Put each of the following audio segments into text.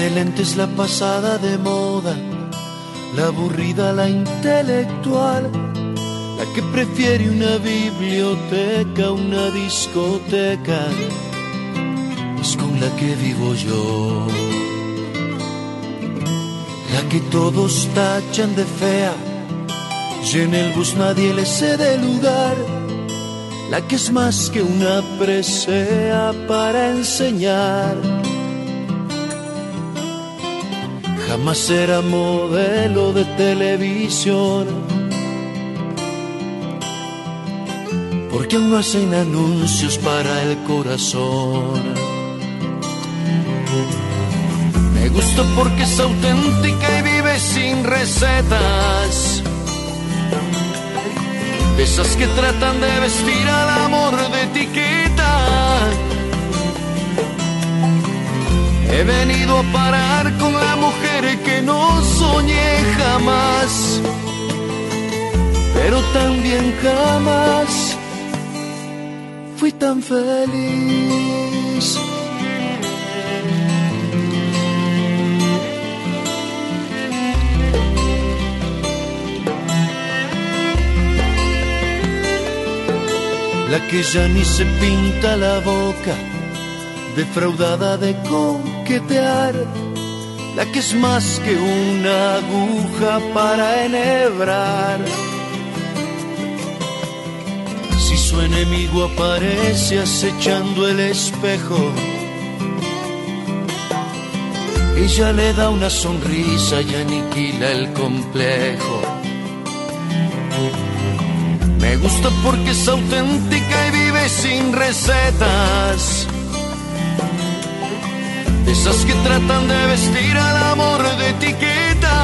De lentes, la pasada de moda, la aburrida, la intelectual, la que prefiere una biblioteca, una discoteca, es con la que vivo yo. La que todos tachan de fea, y en el bus nadie le cede lugar. La que es más que una presea para enseñar. Jamás era modelo de televisión. Porque aún no hacen anuncios para el corazón. Me gusta porque es auténtica y vive sin recetas. De esas que tratan de vestir al amor de etiqueta. He venido a parar con la mujer que no soñé jamás, pero también jamás fui tan feliz. La que ya ni se pinta la boca defraudada de la que es más que una aguja para enhebrar. Si su enemigo aparece acechando el espejo, ella le da una sonrisa y aniquila el complejo. Me gusta porque es auténtica y vive sin recetas esas que tratan de vestir al amor de etiqueta.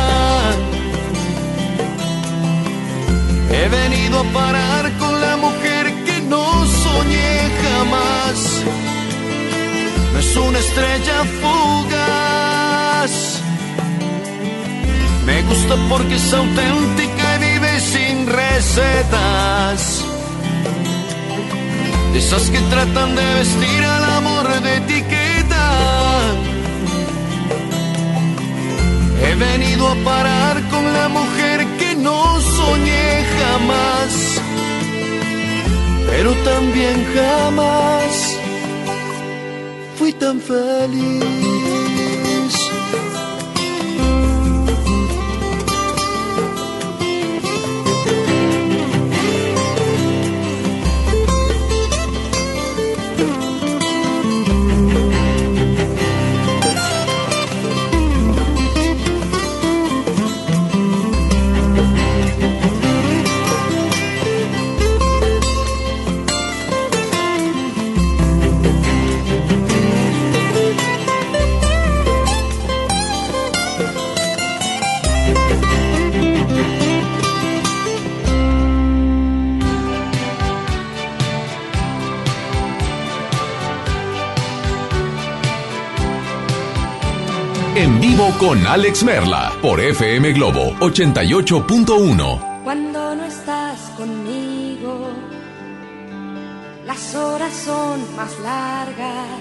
He venido a parar con la mujer que no soñé jamás. No es una estrella fugaz. Me gusta porque es auténtica y vive sin recetas. De esas que tratan de vestir al amor de etiqueta. He venido a parar con la mujer que no soñé jamás, pero también jamás fui tan feliz. Vivo con Alex Merla por FM Globo 88.1. Cuando no estás conmigo, las horas son más largas.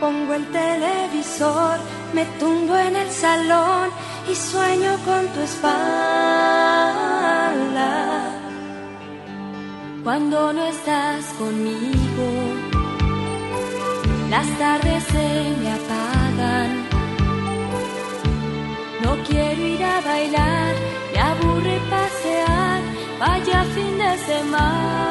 Pongo el televisor, me tumbo en el salón y sueño con tu espalda. Cuando no estás conmigo, las tardes se me quiero ir a bailar, me aburre pasear, vaya fin de semana.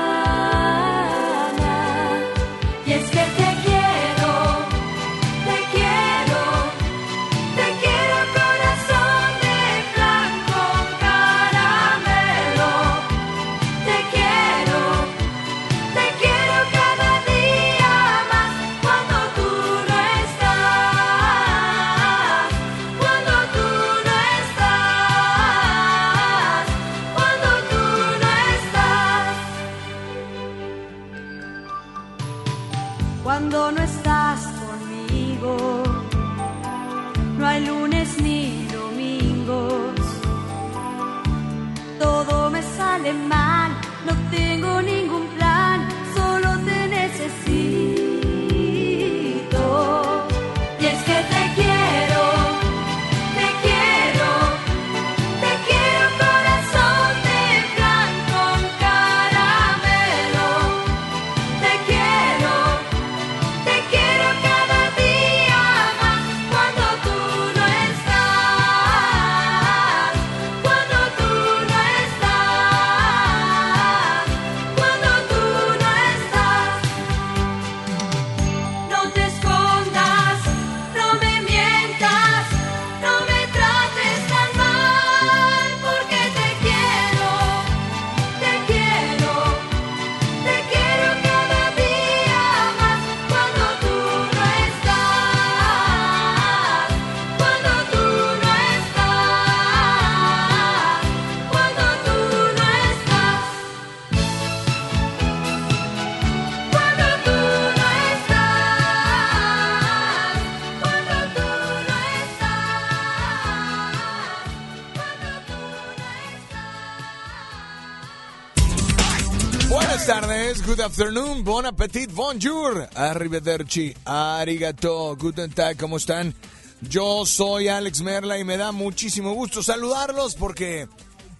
Afternoon, bon appetit, bonjour, arrivederci, arigato, guten tag, ¿cómo están? Yo soy Alex Merla y me da muchísimo gusto saludarlos porque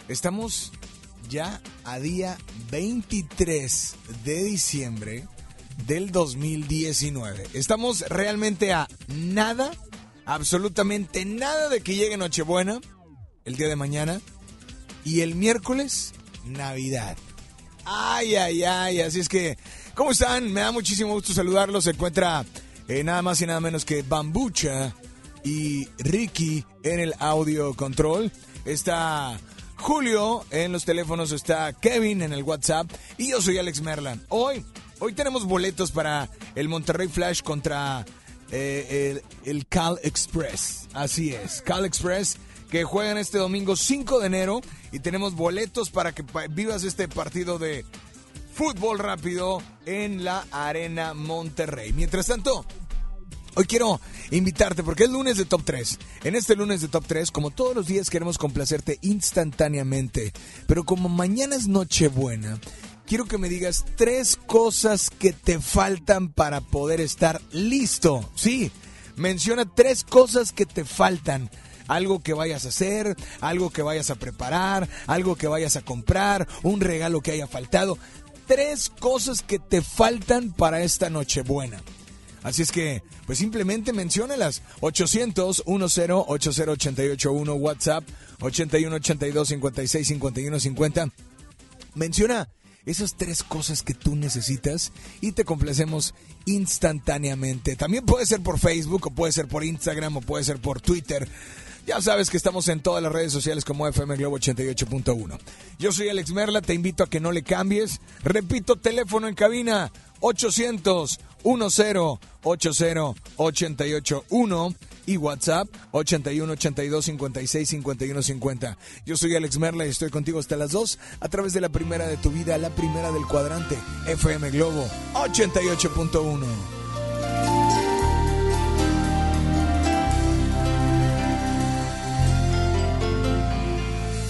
estamos ya a día 23 de diciembre del 2019. Estamos realmente a nada, absolutamente nada de que llegue Nochebuena el día de mañana y el miércoles Navidad. Ay, ay, ay, así es que, ¿cómo están? Me da muchísimo gusto saludarlos. Se encuentra eh, nada más y nada menos que Bambucha y Ricky en el audio control. Está Julio en los teléfonos, está Kevin en el WhatsApp y yo soy Alex Merla. Hoy, hoy tenemos boletos para el Monterrey Flash contra eh, el, el Cal Express. Así es, Cal Express que juegan este domingo 5 de enero y tenemos boletos para que vivas este partido de fútbol rápido en la Arena Monterrey. Mientras tanto, Hoy quiero invitarte porque es lunes de Top 3. En este lunes de Top 3, como todos los días, queremos complacerte instantáneamente. Pero como mañana es Nochebuena, quiero que me digas tres cosas que te faltan para poder estar listo. Sí, menciona tres cosas que te faltan. Algo que vayas a hacer, algo que vayas a preparar, algo que vayas a comprar, un regalo que haya faltado. Tres cosas que te faltan para esta Nochebuena. Así es que, pues simplemente menciónalas. 800-10-80881, WhatsApp 8182-565150. Menciona esas tres cosas que tú necesitas y te complacemos instantáneamente. También puede ser por Facebook, o puede ser por Instagram, o puede ser por Twitter. Ya sabes que estamos en todas las redes sociales como FM Globo 88.1. Yo soy Alex Merla, te invito a que no le cambies. Repito, teléfono en cabina 800 10 80 881 y WhatsApp 81 82 56 51 50. Yo soy Alex Merla y estoy contigo hasta las 2 a través de la primera de tu vida, la primera del cuadrante, FM Globo 88.1.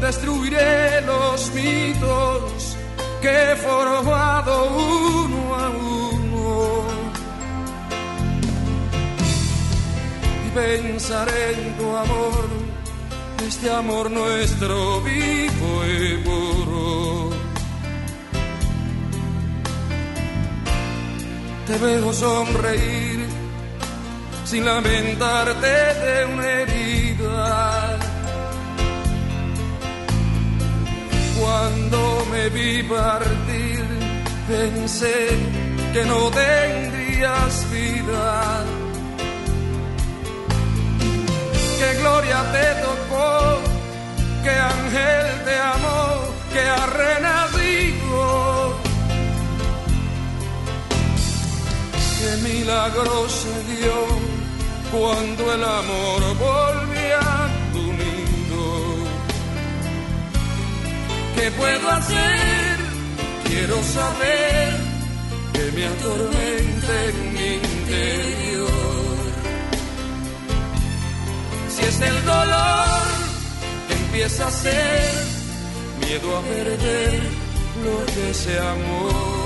destruiré los mitos que he formado uno a uno. Y pensaré en tu amor este amor nuestro vivo y puro. Te veo sonreír sin lamentarte de una herida. Cuando me vi partir, pensé que no tendrías vida. Que gloria te tocó, que ángel te amó, que ha renacido. Qué milagro se dio cuando el amor volvió ¿Qué puedo hacer? Quiero saber que me atormenta en mi interior. Si es el dolor empieza a ser miedo a perder lo que se amó.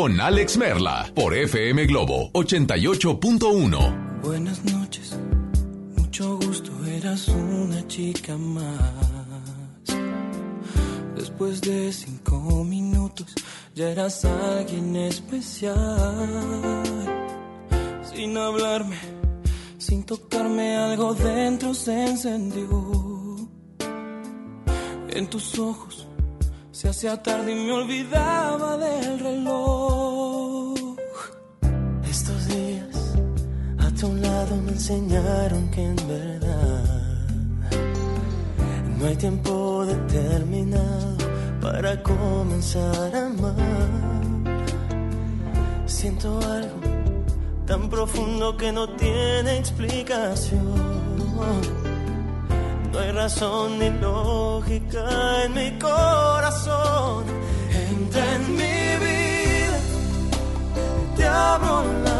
Con Alex Merla por FM Globo 88.1. Buenas noches, mucho gusto, eras una chica más. Después de cinco minutos, ya eras alguien especial. Sin hablarme, sin tocarme, algo dentro se encendió. En tus ojos hacía tarde y me olvidaba del reloj. Estos días a tu lado me enseñaron que en verdad no hay tiempo determinado para comenzar a amar. Siento algo tan profundo que no tiene explicación. No hay razón ni lógica en mi corazón. Entra en mi vida, te abro la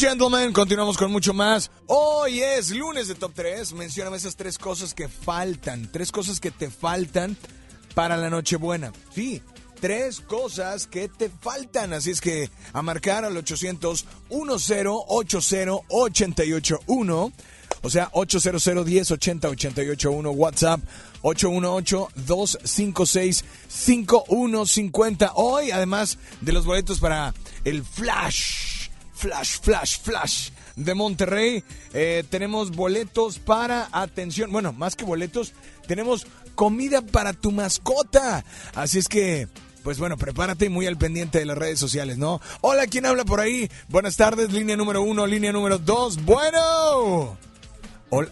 Gentlemen, continuamos con mucho más. Hoy es lunes de Top 3. Mencióname esas tres cosas que faltan. Tres cosas que te faltan para la Nochebuena. Sí, tres cosas que te faltan. Así es que a marcar al 800 1080 881 O sea, 800 1080 881 WhatsApp 818-256-5150. Hoy, además de los boletos para el Flash, Flash, Flash, Flash de Monterrey, eh, tenemos boletos para atención. Bueno, más que boletos, tenemos comida para tu mascota. Así es que. Pues bueno, prepárate y muy al pendiente de las redes sociales, ¿no? Hola, ¿quién habla por ahí? Buenas tardes, línea número uno, línea número dos. Bueno. Hola-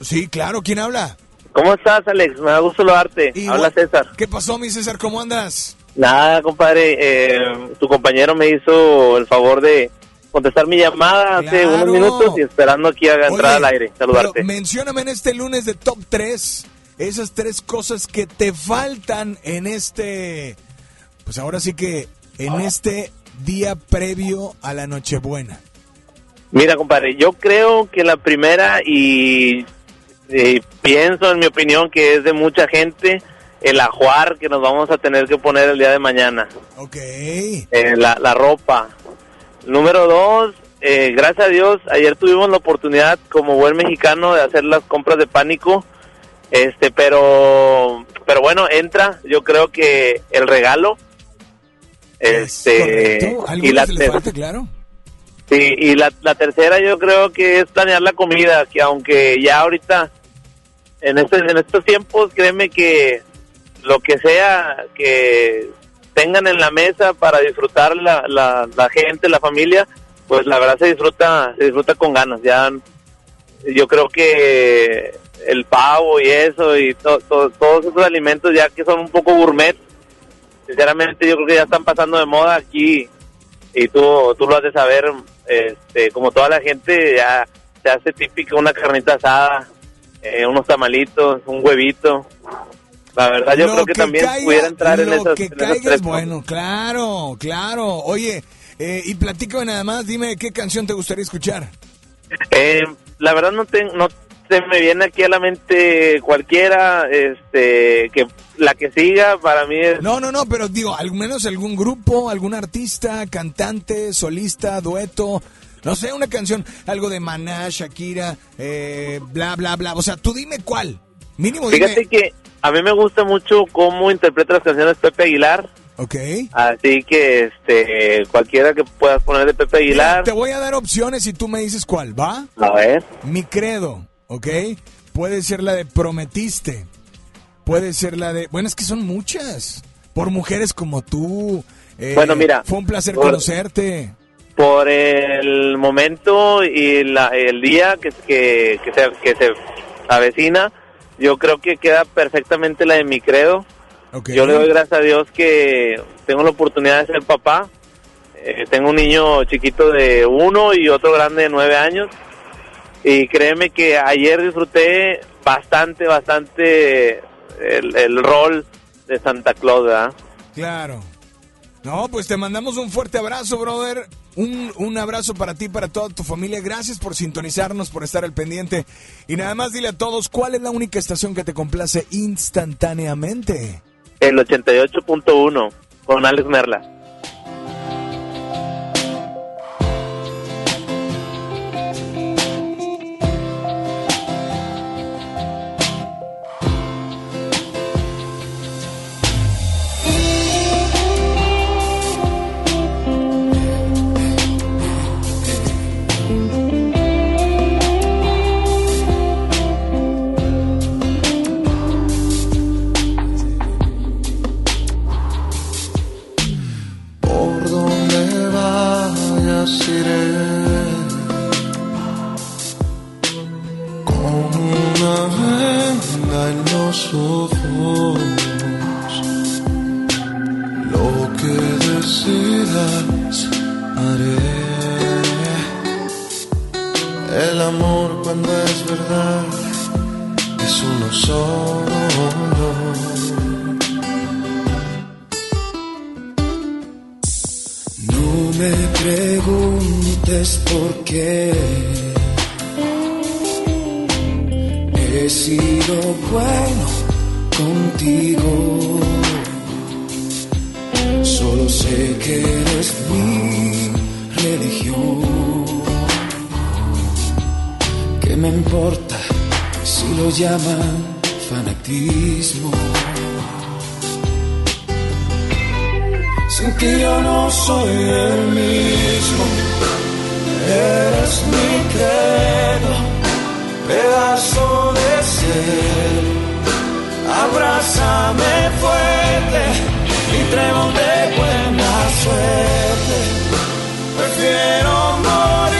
Sí, claro, ¿quién habla? ¿Cómo estás, Alex? Me da gusto saludarte. Habla César. ¿Qué pasó, mi César? ¿Cómo andas? Nada, compadre. eh, tu compañero me hizo el favor de contestar mi llamada hace unos minutos y esperando aquí a entrar al aire. Saludarte. mencióname en este lunes de Top 3 esas tres cosas que te faltan en este, pues ahora sí que en este día previo a la Nochebuena. Mira, compadre, yo creo que la primera y, y pienso, en mi opinión, que es de mucha gente, el ajuar que nos vamos a tener que poner el día de mañana. Ok. Eh, la, la ropa. Número dos, eh, gracias a Dios, ayer tuvimos la oportunidad como buen mexicano de hacer las compras de pánico, este, pero, pero bueno, entra, yo creo que el regalo, este. Algo y la, le falta, claro. sí, y la, la tercera yo creo que es planear la comida, que aunque ya ahorita, en este, en estos tiempos, créeme que lo que sea que tengan en la mesa para disfrutar la, la, gente, la familia, pues la verdad se disfruta, se disfruta con ganas. Ya yo creo que el pavo y eso y to- to- todos esos alimentos ya que son un poco gourmet, sinceramente yo creo que ya están pasando de moda aquí y tú, tú lo has de saber, este, como toda la gente ya se hace típica una carnita asada, eh, unos tamalitos, un huevito. La verdad yo Lo creo que, también caiga, pudiera entrar en esas, que en esas tres es bueno, claro, claro. Oye, eh, y platícame nada más, dime qué canción te gustaría escuchar. Eh, la verdad no, te- no se me viene aquí a la mente cualquiera, este, que la que siga para mí es... No, no, no, pero digo, al menos algún grupo, algún artista, cantante, solista, dueto, no sé, una canción, algo de Maná, Shakira, eh, bla, bla, bla. O sea, tú dime cuál. Mínimo dime. Fíjate que a mí me gusta mucho cómo interpreta las canciones Pepe Aguilar Ok. Así que este cualquiera que puedas poner de Pepe Aguilar, Te voy a dar opciones y tú me dices cuál, ¿va? a ver. Mi credo, ¿ok? Puede ser la de prometiste. Puede ser la de... Bueno, es que son muchas. Por mujeres como tú. Eh, Bueno, mira, Fue un placer por- conocerte. Por el momento y la- el día que, que, que se, que se avecina, yo creo que queda perfectamente la de mi credo. Yo le doy gracias a Dios que tengo la oportunidad de ser papá. Eh, tengo un niño chiquito de uno y otro grande de nueve años. Y créeme que ayer disfruté bastante, bastante el, el rol de Santa Claus, ¿verdad? Claro. No, pues te mandamos un fuerte abrazo, brother. Un, un abrazo para ti, para toda tu familia. Gracias por sintonizarnos, por estar al pendiente. Y nada más dile a todos, ¿cuál es la única estación que te complace instantáneamente? El 88.1 con Alex Merla. En los ojos. Lo que decidas haré. El amor cuando es verdad es uno solo. No me preguntes por qué he sido bueno contigo. Solo sé que eres mi religión. ¿Qué me importa si lo llaman fanatismo? Sin ti yo no soy el mismo. Eres mi credo, pedazo de ser. Abrázame fuerte y trébol de buena suerte. Prefiero morir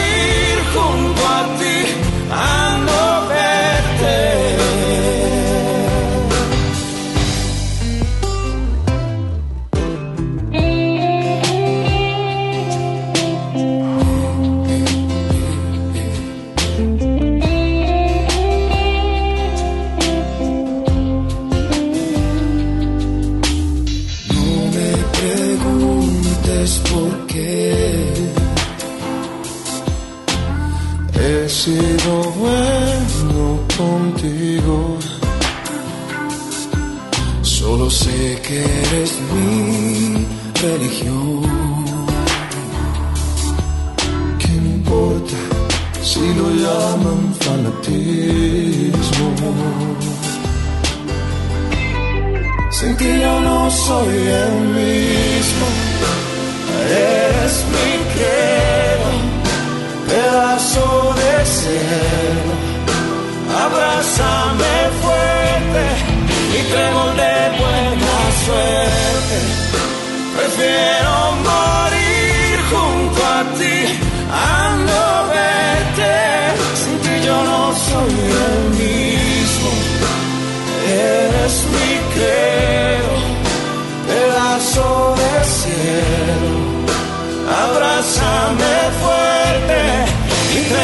Sin ti yo no soy el mismo. Eres mi credo, pedazo de cielo. Abrázame fuerte y trébol de buena suerte. Prefiero morir junto a ti a no verte. Sin ti yo no soy el mismo. De cielo. Abrázame fuerte y de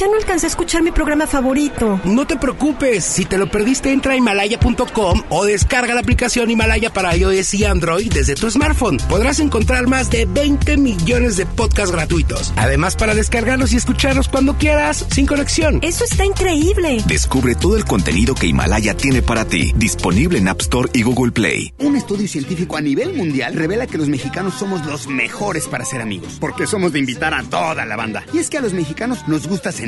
Ya no alcancé a escuchar mi programa favorito. No te preocupes, si te lo perdiste entra a himalaya.com o descarga la aplicación Himalaya para iOS y Android desde tu smartphone. Podrás encontrar más de 20 millones de podcasts gratuitos. Además para descargarlos y escucharlos cuando quieras, sin conexión. Eso está increíble. Descubre todo el contenido que Himalaya tiene para ti, disponible en App Store y Google Play. Un estudio científico a nivel mundial revela que los mexicanos somos los mejores para ser amigos, porque somos de invitar a toda la banda. Y es que a los mexicanos nos gusta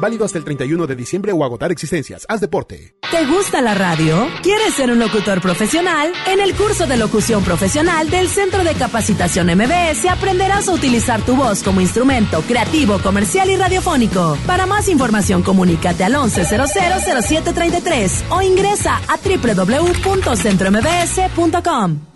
Válido hasta el 31 de diciembre o agotar existencias. Haz deporte. ¿Te gusta la radio? ¿Quieres ser un locutor profesional? En el curso de locución profesional del Centro de Capacitación MBS aprenderás a utilizar tu voz como instrumento creativo, comercial y radiofónico. Para más información, comunícate al 11000733 o ingresa a www.centrombs.com.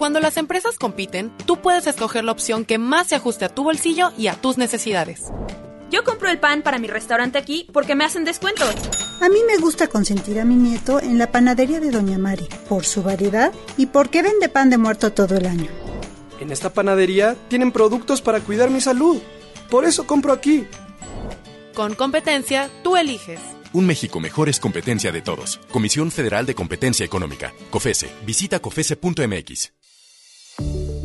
Cuando las empresas compiten, tú puedes escoger la opción que más se ajuste a tu bolsillo y a tus necesidades. Yo compro el pan para mi restaurante aquí porque me hacen descuentos. A mí me gusta consentir a mi nieto en la panadería de Doña Mari, por su variedad y porque vende pan de muerto todo el año. En esta panadería tienen productos para cuidar mi salud. Por eso compro aquí. Con competencia, tú eliges. Un México mejor es competencia de todos. Comisión Federal de Competencia Económica. COFESE. Visita COFESE.mx.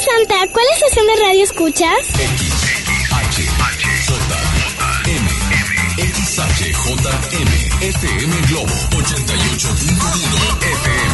Santa, ¿cuál estación de radio escuchas? XHJM, FM Globo 88.1 FM.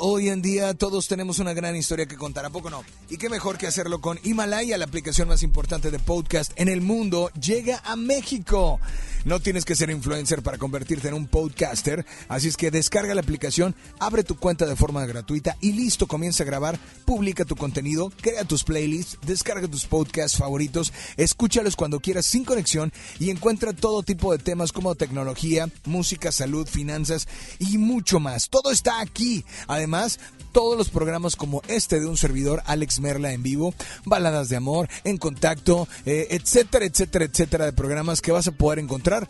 Hoy en día todos tenemos una gran historia que contar, ¿a poco no? Y qué mejor que hacerlo con Himalaya, la aplicación más importante de podcast en el mundo, llega a México. No tienes que ser influencer para convertirte en un podcaster, así es que descarga la aplicación, abre tu cuenta de forma gratuita y listo, comienza a grabar, publica tu contenido, crea tus playlists, descarga tus podcasts favoritos, escúchalos cuando quieras sin conexión y encuentra todo tipo de temas como tecnología, música, salud, finanzas y mucho más. Todo está aquí. Además, todos los programas como este de un servidor, Alex Merla en vivo, baladas de amor, en contacto, eh, etcétera, etcétera, etcétera de programas que vas a poder encontrar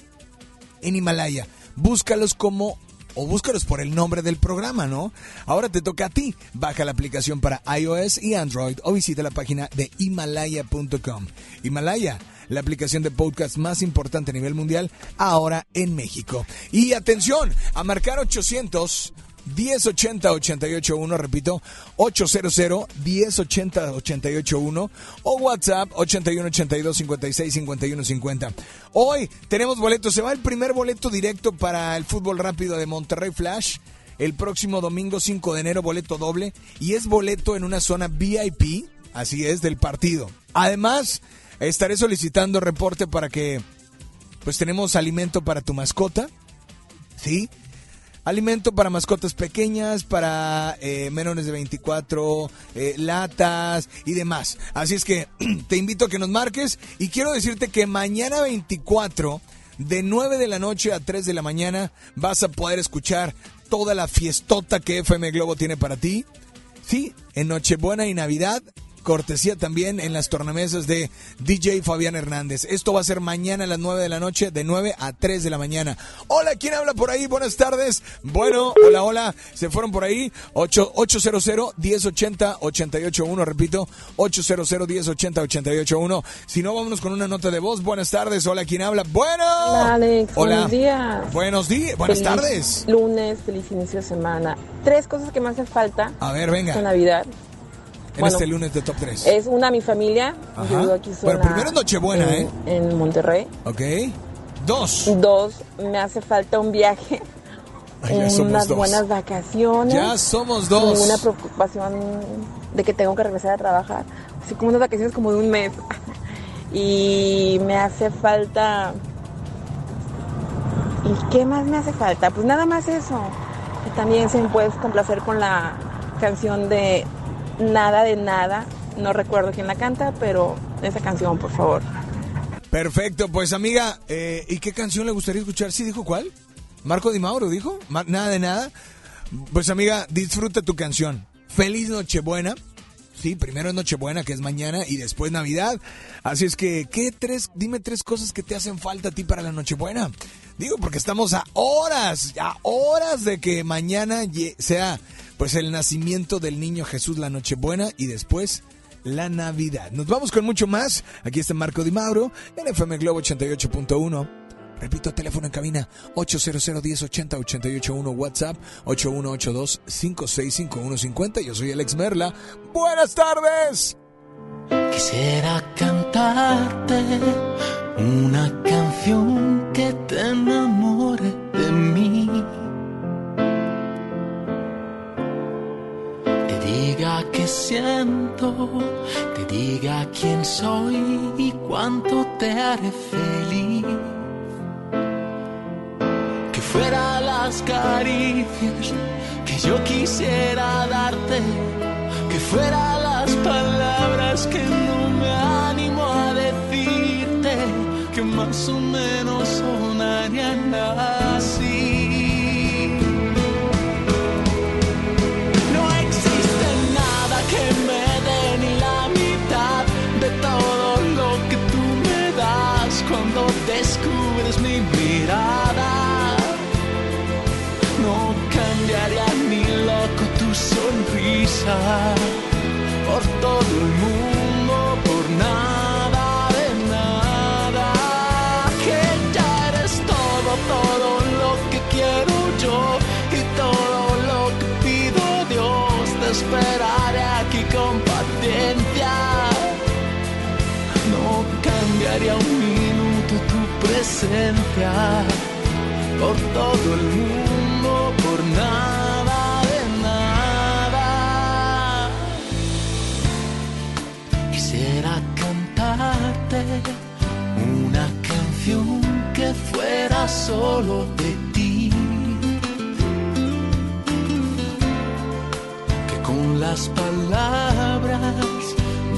en Himalaya. Búscalos como o búscalos por el nombre del programa, ¿no? Ahora te toca a ti. Baja la aplicación para iOS y Android o visita la página de himalaya.com. Himalaya, la aplicación de podcast más importante a nivel mundial, ahora en México. Y atención, a marcar 800 1080 881, repito, 800 1080 881 o WhatsApp 81 82 56 51 50. Hoy tenemos boletos, se va el primer boleto directo para el fútbol rápido de Monterrey Flash. El próximo domingo 5 de enero boleto doble y es boleto en una zona VIP, así es, del partido. Además, estaré solicitando reporte para que pues tenemos alimento para tu mascota. ¿Sí? Alimento para mascotas pequeñas, para eh, menores de 24, eh, latas y demás. Así es que te invito a que nos marques y quiero decirte que mañana 24, de 9 de la noche a 3 de la mañana, vas a poder escuchar toda la fiestota que FM Globo tiene para ti. Sí, en Nochebuena y Navidad cortesía también en las tornamesas de DJ Fabián Hernández. Esto va a ser mañana a las 9 de la noche, de 9 a 3 de la mañana. Hola, ¿quién habla por ahí? Buenas tardes. Bueno, hola, hola. Se fueron por ahí. 8, 800 1080 881, repito, 800 1080 881. Si no, vámonos con una nota de voz. Buenas tardes. Hola, ¿quién habla? Bueno. Hola, Alex. Hola. Buenos días. Buenos días. Buenas Feliz tardes. Lunes, feliz inicio de semana. Tres cosas que me hacen falta. A ver, venga. Esta Navidad. En Bueno, este lunes de Top 3. Es una, mi familia. Ajá. Yo vivo aquí Bueno, primero Nochebuena, en- ¿eh? En Monterrey. Ok. Dos. Dos, me hace falta un viaje. Ay, ya somos unas dos. buenas vacaciones. Ya somos dos. Una preocupación de que tengo que regresar a trabajar. Así como unas vacaciones como de un mes. Y me hace falta... ¿Y qué más me hace falta? Pues nada más eso. Y también se me puedes complacer con la canción de Nada de Nada. No recuerdo quién la canta, pero esa canción, por favor. Perfecto, pues amiga, eh, ¿y qué canción le gustaría escuchar? ¿Sí dijo cuál? Marco Di Mauro dijo, nada de nada. Pues amiga, disfruta tu canción. Feliz Nochebuena. Sí, primero es Nochebuena, que es mañana, y después Navidad. Así es que, ¿qué tres? Dime tres cosas que te hacen falta a ti para la Nochebuena. Digo, porque estamos a horas, a horas de que mañana sea, pues, el nacimiento del niño Jesús, la Nochebuena, y después la Navidad. Nos vamos con mucho más. Aquí está Marco Di Mauro en FM Globo 88.1. Repito, teléfono en cabina 800 1080 881 WhatsApp 8182 565150. Yo soy Alex Merla. Buenas tardes. Quisiera cantarte una canción que te enamore de mí. Diga que siento, te diga quién soy y cuánto te haré feliz. Que fuera las caricias que yo quisiera darte que fuera las palabras que no me animo a decirte, que más o menos sonarían así. Por todo el mundo, por nada de nada. Que ya eres todo, todo lo que quiero yo y todo lo que pido Dios. Te esperaré aquí con paciencia. No cambiaría un minuto tu presencia por todo el mundo, solo de ti. Que con las palabras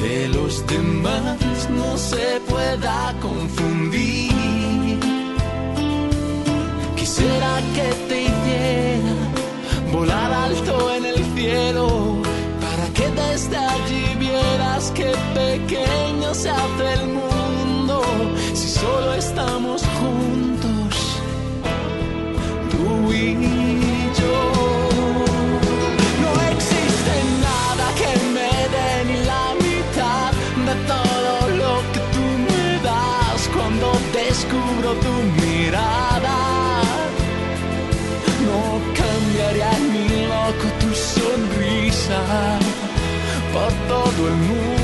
de los demás no se pueda confundir. Quisiera que te hiciera volar alto en el cielo para que desde allí vieras qué pequeño se hace el mundo si solo estamos juntos, tu mirada. No cambiaría ni loco tu sonrisa por todo el mundo,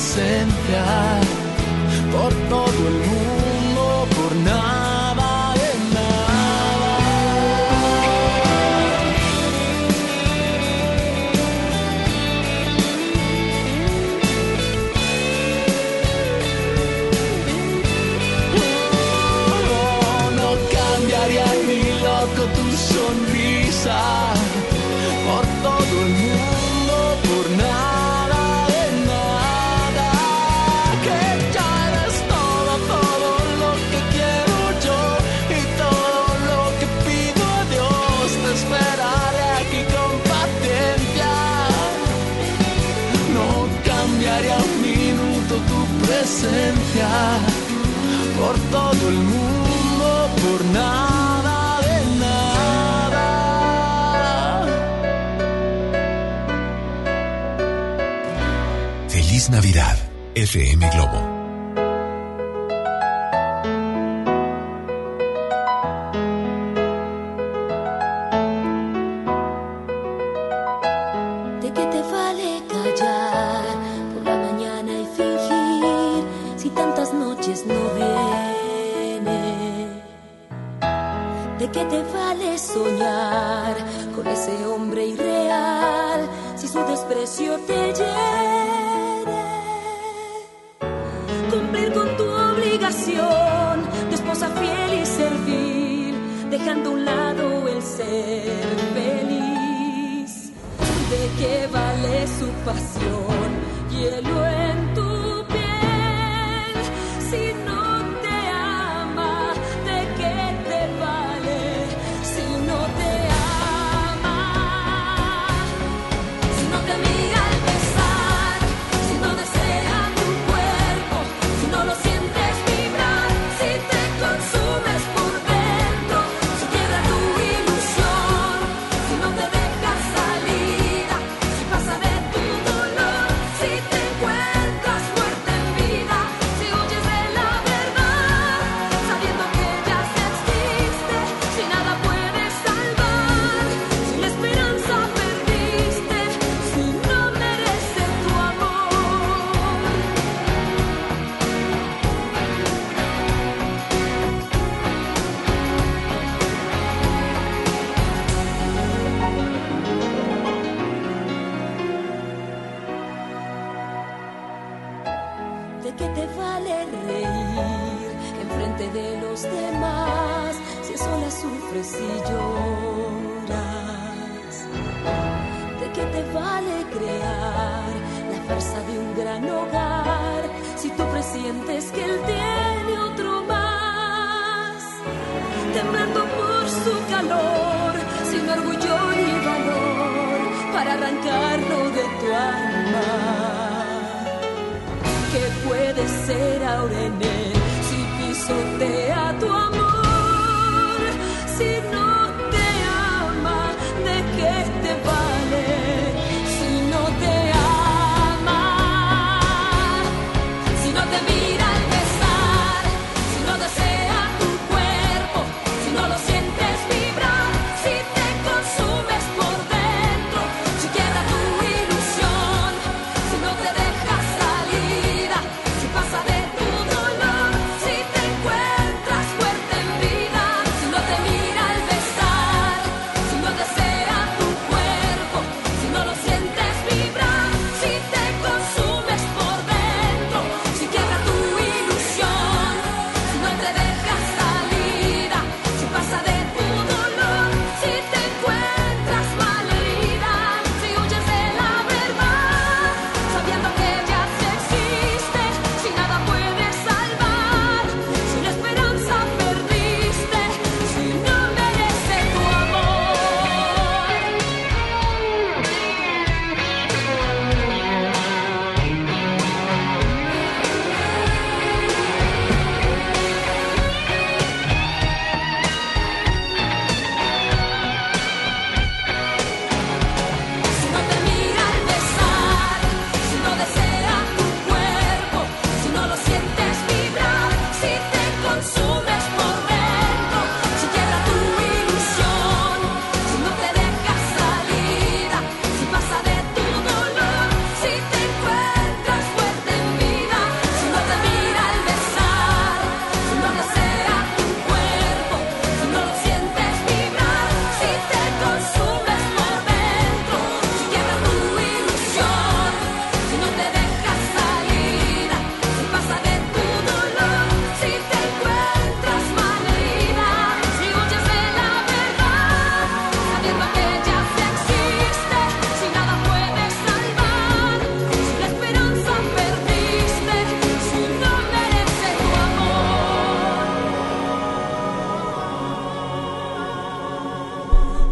presencia por todo el mundo, Navidad FM Globo. ¿De qué te vale callar por la mañana y fingir si tantas noches no viene? ¿De qué te vale soñar con ese hombre irreal si su desprecio te llena? de esposa fiel y servil, dejando a un lado el ser feliz. ¿De qué vale su pasión?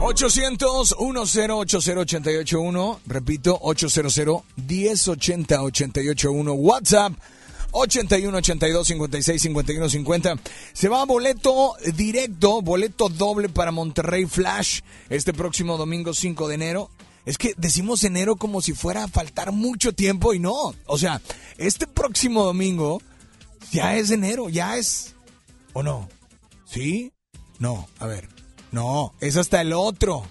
800-1080-881. Repito, 800-1080-881. WhatsApp. 81 82 56 51 50. Se va a boleto directo, boleto doble para Monterrey Flash este próximo domingo 5 de enero. Es que decimos enero como si fuera a faltar mucho tiempo y no. O sea, este próximo domingo ya es enero, ya es. ¿O no? ¿Sí? No, a ver. No, es hasta el otro.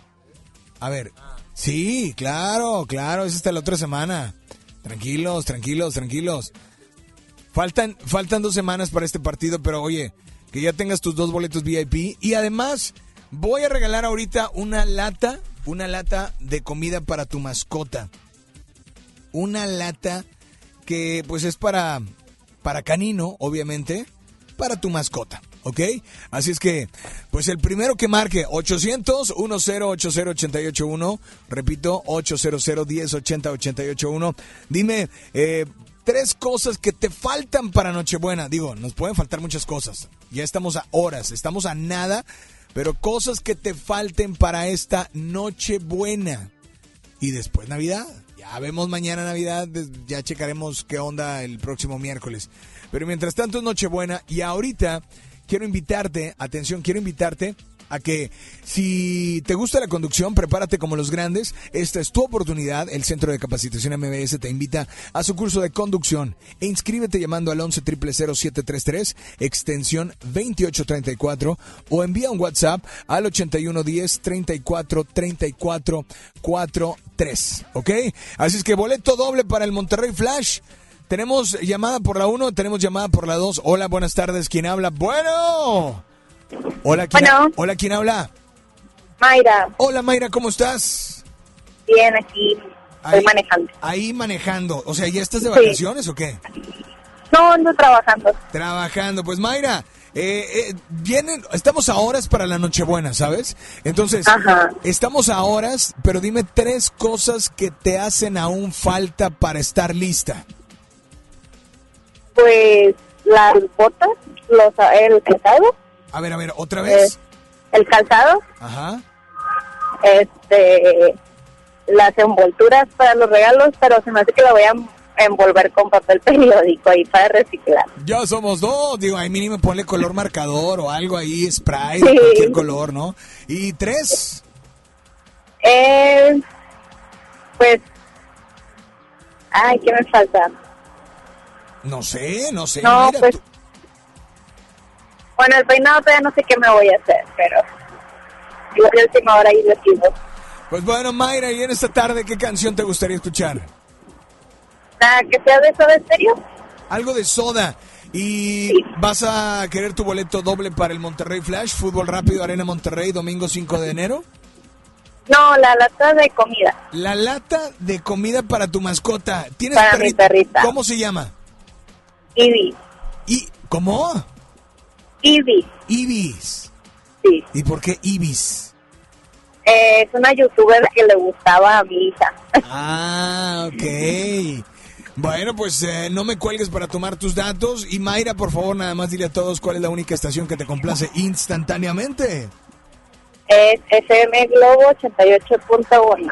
A ver. Sí, claro, claro, es hasta la otra semana. Tranquilos, tranquilos, tranquilos. Faltan, faltan dos semanas para este partido, pero oye, que ya tengas tus dos boletos VIP. Y además, voy a regalar ahorita una lata, una lata de comida para tu mascota. Una lata que pues es para, para canino, obviamente, para tu mascota. ¿Ok? Así es que, pues el primero que marque 800 1080 881 repito, 800 1080 881 dime eh, tres cosas que te faltan para Nochebuena. Digo, nos pueden faltar muchas cosas. Ya estamos a horas, estamos a nada, pero cosas que te falten para esta Nochebuena. Y después Navidad. Ya vemos mañana Navidad, ya checaremos qué onda el próximo miércoles. Pero mientras tanto es Nochebuena y ahorita quiero invitarte, atención, quiero invitarte a que si te gusta la conducción, prepárate como los grandes. Esta es tu oportunidad. El Centro de Capacitación MBS te invita a su curso de conducción e inscríbete llamando al 11 733 extensión 2834 o envía un WhatsApp al 8110 34 34 43. ¿Ok? Así es que boleto doble para el Monterrey Flash. Tenemos llamada por la 1, tenemos llamada por la 2. Hola, buenas tardes. ¿Quién habla? Bueno. Hola, ¿quién, Hola, ¿quién habla? Mayra, Hola, Mayra, ¿cómo estás? bien aquí, estoy Ahí- manejando. Ahí manejando. O sea, ¿ya estás de Sí. vacaciones o qué? No, ando trabajando. Trabajando. Pues Mayra, eh, eh, vienen, estamos a horas para la Nochebuena, ¿sabes? Entonces, estamos a horas, pero dime tres cosas que te hacen aún falta para estar lista. Pues las botas, los, el calzado, A ver, a ver, otra vez. Eh, el calzado, Ajá. este, las envolturas para los regalos, pero se me hace que lo voy a envolver con papel periódico ahí para reciclar. Ya somos dos. Digo, ahí mínimo ponle color marcador o algo ahí, spray, Sí. cualquier color, ¿no? Y tres. Eh, pues, ay, ¿qué me falta? No sé, no sé. No, pues, tú- bueno, el peinado todavía no sé qué me voy a hacer, pero igual de última hora ahí decido. Pues bueno, Mayra, y en esta tarde, ¿qué canción te gustaría escuchar? Ah, que sea de Soda Stereo. Algo de soda. ¿Y vas a querer tu boleto doble para el Monterrey Flash, Fútbol Rápido Arena Monterrey, domingo 5 de enero? No, la lata de comida. La lata de comida para tu mascota. ¿Tienes Para mi perri- perrita. ¿Cómo se llama? Ivy. ¿Y cómo? Ibis. Sí. ¿Y por qué Ibis? Eh, es una youtuber que le gustaba a mi hija. Ah, ok. Bueno, pues eh, no me cuelgues para tomar tus datos. Y Mayra, por favor, nada más dile a todos cuál es la única estación que te complace instantáneamente. Es FM Globo 88.1.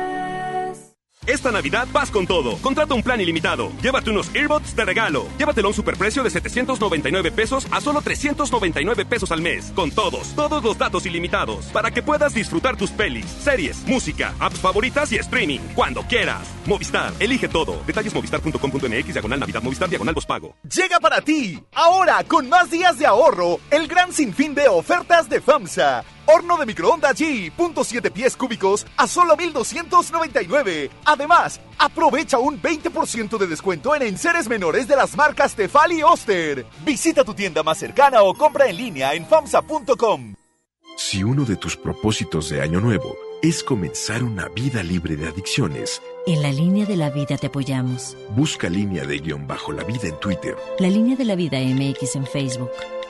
Esta Navidad vas con todo. Contrata un plan ilimitado. Llévate unos earbuds de regalo. Llévatelo a un superprecio de 799 pesos a solo 399 pesos al mes. Con todos, todos los datos ilimitados. Para que puedas disfrutar tus pelis, series, música, apps favoritas y streaming. Cuando quieras. Movistar, elige todo. Detalles movistar.com.mx, diagonal Navidad, Movistar, diagonal pago. Llega para ti, ahora con más días de ahorro, el gran sinfín de ofertas de FAMSA. Horno de microondas G, punto siete pies cúbicos a solo 1299. Además, aprovecha un 20% de descuento en enseres menores de las marcas Tefal y Oster. Visita tu tienda más cercana o compra en línea en famsa.com. Si uno de tus propósitos de año nuevo es comenzar una vida libre de adicciones, En la línea de la vida te apoyamos. busca línea de guion bajo la vida en Twitter, La línea de la vida MX en Facebook.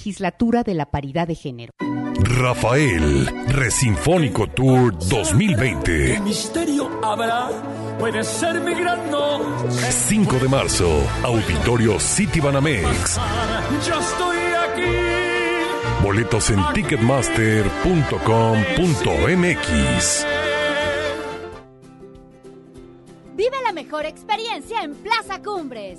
Legislatura de la Paridad de Género. Rafael, Resinfónico Tour 2020. misterio habrá? Puede ser mi gran noche. 5 de marzo, Auditorio City Banamex. Yo estoy aquí. Boletos en ticketmaster.com.mx. Vive la mejor experiencia en Plaza Cumbres.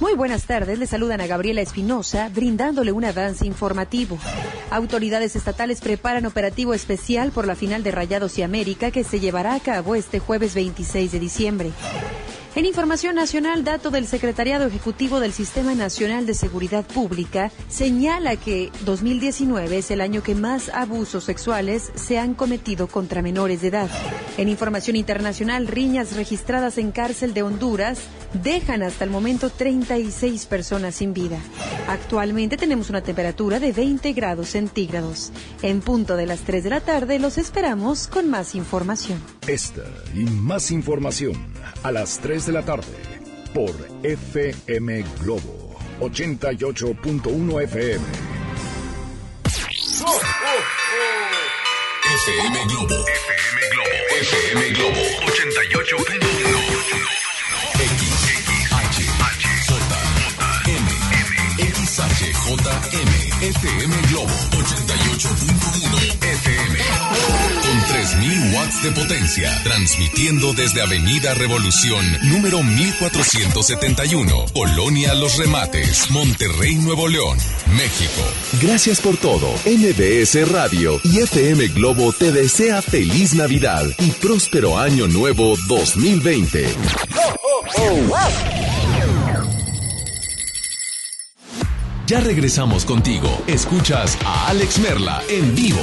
Muy buenas tardes, le saludan a Gabriela Espinosa, brindándole un avance informativo. Autoridades estatales preparan operativo especial por la final de Rayados y América que se llevará a cabo este jueves 26 de diciembre. En información nacional, dato del Secretariado Ejecutivo del Sistema Nacional de Seguridad Pública señala que 2019 es el año que más abusos sexuales se han cometido contra menores de edad. En información internacional, riñas registradas en cárcel de Honduras dejan hasta el momento 36 personas sin vida. Actualmente tenemos una temperatura de 20 grados centígrados. En punto de las 3 de la tarde los esperamos con más información. Esta y más información a las 3 de la tarde por FM Globo 88.1 FM. FM Globo. FM Globo. FM Globo 88.1. XHJM. FM Globo 88.1 FM. Con 3000 watts de potencia, transmitiendo desde Avenida Revolución, número 1471, Colonia Los Remates, Monterrey, Nuevo León, México. Gracias por todo. MBS Radio y FM Globo te desea feliz Navidad y próspero año nuevo 2020. Ya regresamos contigo. Escuchas a Alex Merla en vivo.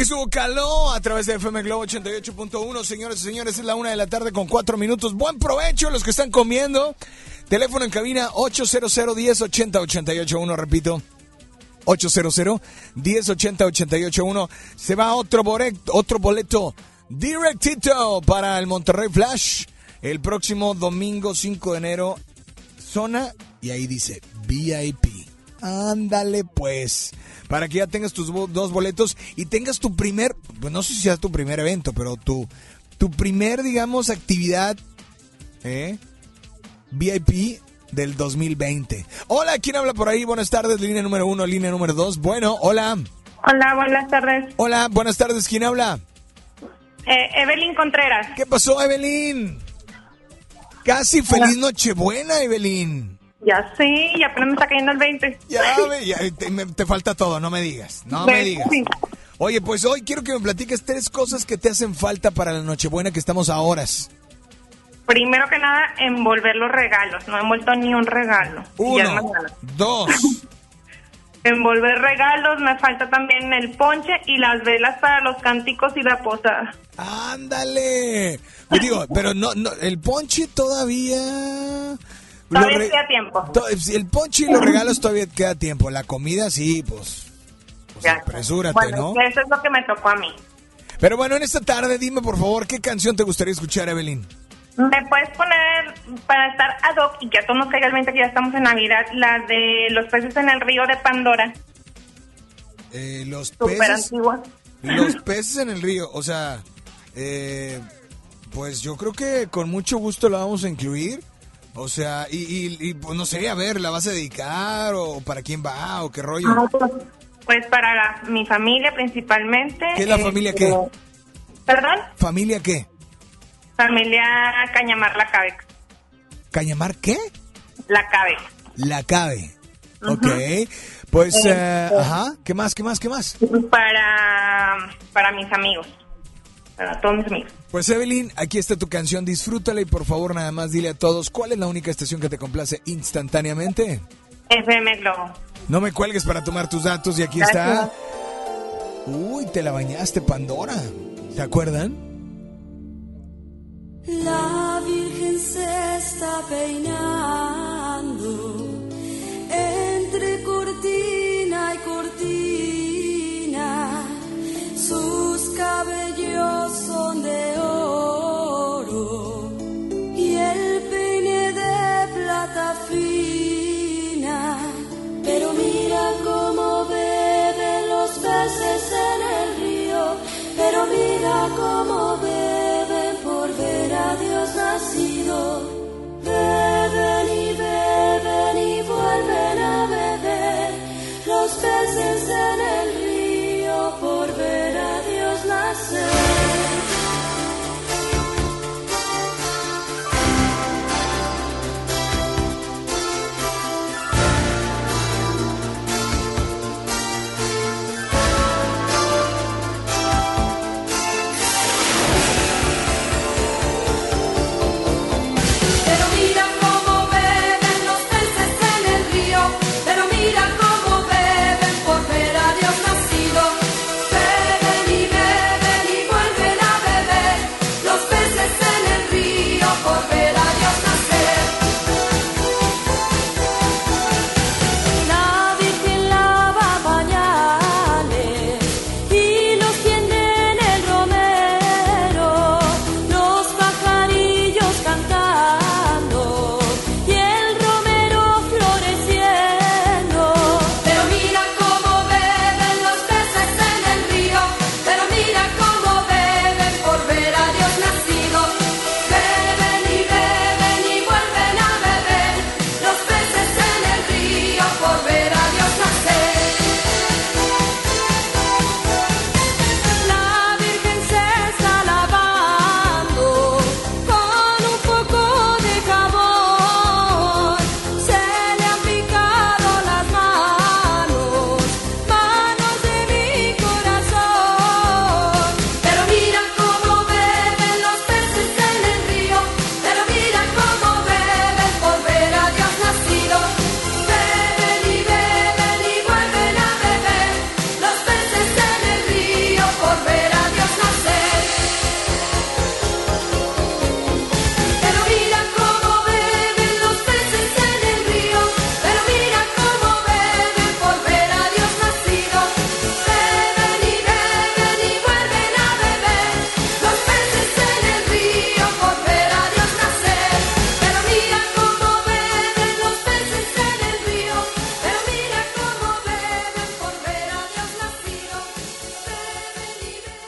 Aquí estuvo Caló a través de FM Globo 88.1. Señores y señores, es la una de la tarde con cuatro minutos. Buen provecho a los que están comiendo. Teléfono en cabina 800 1080 881 repito. 800 1080 881 Se va otro otro boleto directito para el Monterrey Flash el próximo domingo 5 de enero. Zona y ahí dice VIP. Ándale pues, para que ya tengas tus dos boletos y tengas tu primer, pues no sé si sea tu primer evento, pero tu, tu primer, digamos, actividad ¿eh? VIP del 2020. Hola, ¿quién habla por ahí? Buenas tardes, línea número uno, línea número dos. Bueno, hola. Hola, buenas tardes. Hola, buenas tardes, ¿quién habla? Eh, Evelyn Contreras. ¿Qué pasó, Evelyn? Casi feliz Nochebuena, Evelyn. Ya sé, y apenas me está cayendo el 20. Ya, ve, ya, te, me- te falta todo, no me digas, no me digas. Oye, pues hoy quiero que me platiques tres cosas que te hacen falta para la Nochebuena que estamos a horas. Primero que nada, envolver los regalos. No he envuelto ni un regalo. Uno, dos, Envolver regalos, me falta también el ponche y las velas para los cánticos y la posada. ándale. Pues digo, pero no, no, el ponche todavía... Todavía re- queda tiempo. el ponche y los regalos todavía queda tiempo. La comida sí, pues, Ya. apresúrate, Bueno, ¿no? eso es lo que me tocó a mí. Pero bueno, en esta tarde dime por favor, ¿qué canción te gustaría escuchar, Evelyn? ¿Me puedes poner, para estar ad hoc y que a todos nos caiga el 20 que ya estamos en Navidad, la de los peces en el río de Pandora? Eh, los Súper peces... antigua. Los peces en el río, o sea, eh, pues yo creo que con mucho gusto la vamos a incluir. O sea, y, y- y, pues no sé, a ver, ¿la vas a dedicar o para quién va o qué rollo? Ah, pues, Pues para la- mi familia principalmente. ¿Qué es la eh, familia qué? ¿Perdón? ¿Familia qué? Familia Cañamar La Cabe. ¿Cañamar qué? La Cabe. La cabe. Ok. Pues, Eh, eh, ajá, ¿qué más, qué más, qué más? Para, para mis amigos. Para todos mis amigos. Pues Evelyn, aquí está tu canción, disfrútala y por favor nada más dile a todos cuál es la única estación que te complace instantáneamente. FM Globo. No me cuelgues para tomar tus datos y aquí Gracias. está. Uy, te la bañaste, Pandora. ¿Te acuerdan? La Virgen se está peinando entre cortina cabellos son de oro y el peine de plata fina. Pero mira cómo beben los peces en el río, pero mira cómo beben por ver a Dios nacido. Beben y beben y vuelven a beber los peces en el río. myself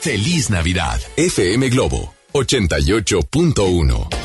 Feliz Navidad. FM Globo 88.1.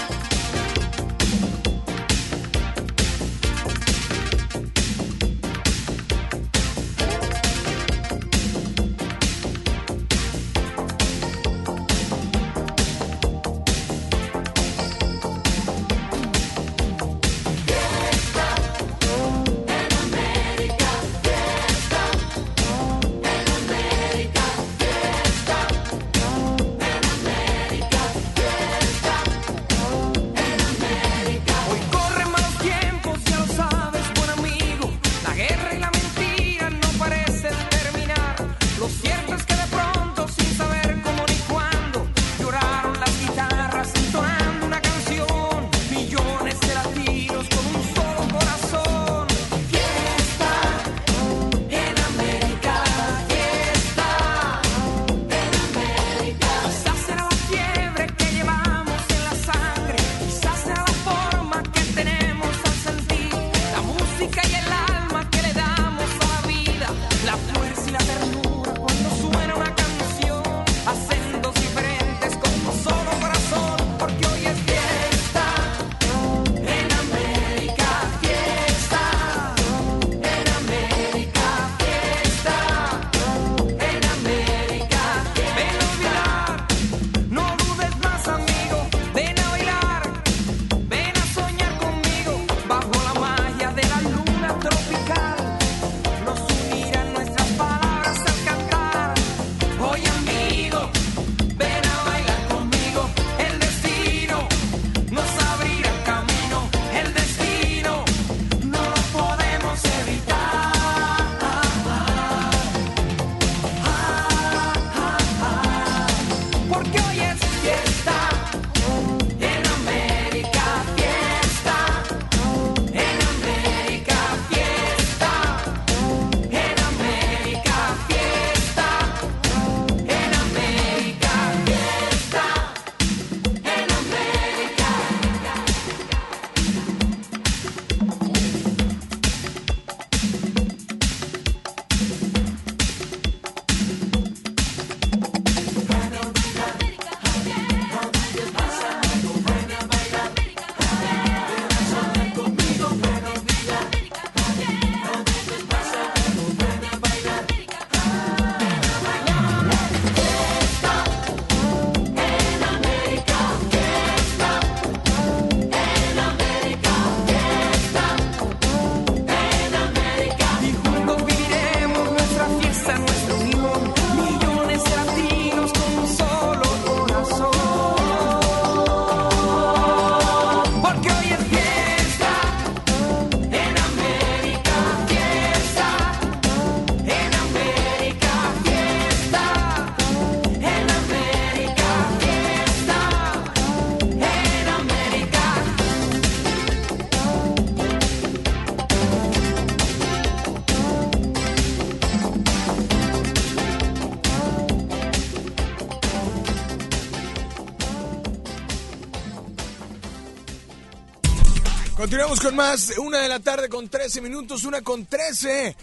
Continuamos con más. Una de la tarde con 13 minutos, una con 13.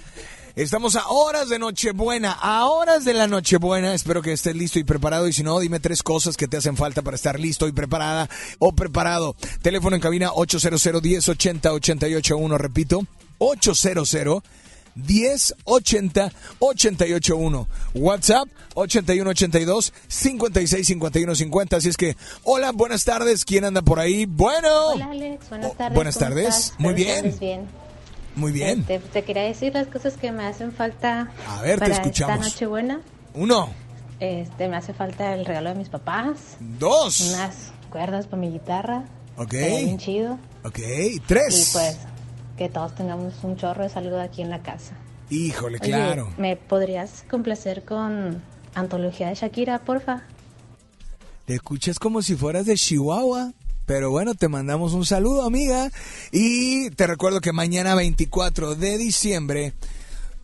Estamos a horas de Nochebuena, a horas de la Nochebuena. Espero que estés listo y preparado. Y si no, dime tres cosas que te hacen falta para estar listo y preparada o preparado. Teléfono en cabina 800 1080 881. Repito, 800 1080 881. WhatsApp 8182 56 51 50. Así es que, hola, buenas tardes. ¿Quién anda por ahí? Bueno. Hola Alex, buenas Oh, tardes. buenas ¿cómo tardes. Muy bien. Muy bien. Este, te quería decir las cosas que me hacen falta A ver, te para escuchamos. esta Nochebuena. Uno, Este, me hace falta el regalo de mis papás. dos, Unas cuerdas para mi guitarra. ok, bien chido. ok, Y tres. pues que todos tengamos un chorro de salud aquí en la casa. Híjole, Oye, claro. ¿me podrías complacer con antología de Shakira, porfa? Te escuchas como si fueras de Chihuahua. Pero bueno, te mandamos un saludo, amiga. Y te recuerdo que mañana 24 de diciembre,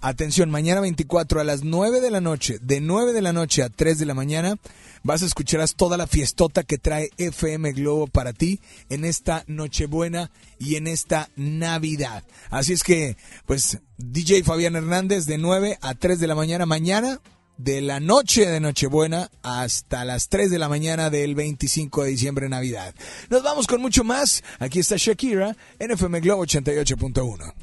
atención, mañana 24 a las 9 de la noche, de 9 de la noche a 3 de la mañana, vas a escuchar toda la fiestota que trae FM Globo para ti en esta Nochebuena y en esta Navidad. Así es que, pues, DJ Fabián Hernández de 9 a 3 de la mañana mañana de la noche de Nochebuena hasta las 3 de la mañana del 25 de diciembre, Navidad. Nos vamos con mucho más. Aquí está Shakira en FM Globo 88.1.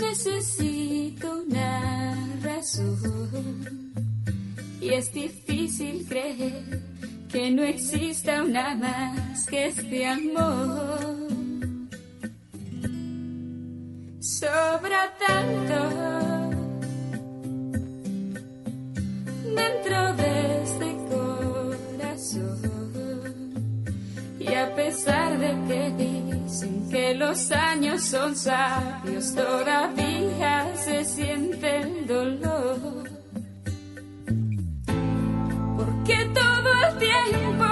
Necesito una razón y es difícil creer que no exista una más que este amor. Sobra tanto dentro de este corazón. A pesar de que dicen que los años son sabios, todavía se siente el dolor. Porque todo el tiempo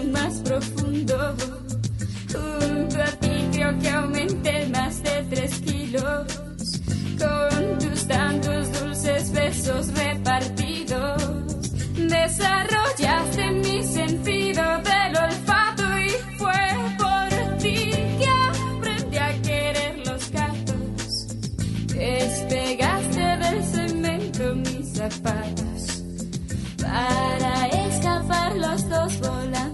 más profundo. Junto a ti creo que aumenté más de tres kilos. Con tus tantos dulces besos repartidos, desarrollaste mi sentido del olfato y fue por ti que aprendí a querer los gatos. Despegaste del cemento mis zapatos para escapar los dos volando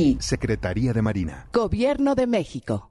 Secretaría de Marina. Gobierno de México.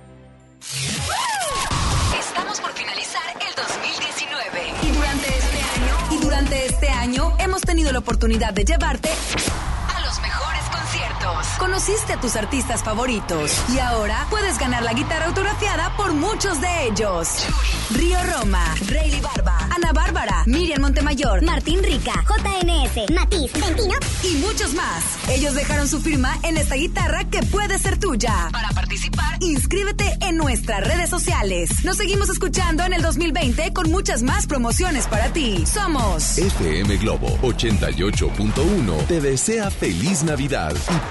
Estamos por finalizar el 2019 y durante este año y durante este año hemos tenido la oportunidad de llevarte Conociste a tus artistas favoritos y ahora puedes ganar la guitarra autografiada por muchos de ellos. Río Roma, Rayleigh Barba, Ana Bárbara, Miriam Montemayor, Martín Rica, JNS, Matiz, Ventino y muchos más. Ellos dejaron su firma en esta guitarra que puede ser tuya. Para participar, inscríbete en nuestras redes sociales. Nos seguimos escuchando en el 2020 con muchas más promociones para ti. Somos FM Globo 88.1 te desea feliz Navidad y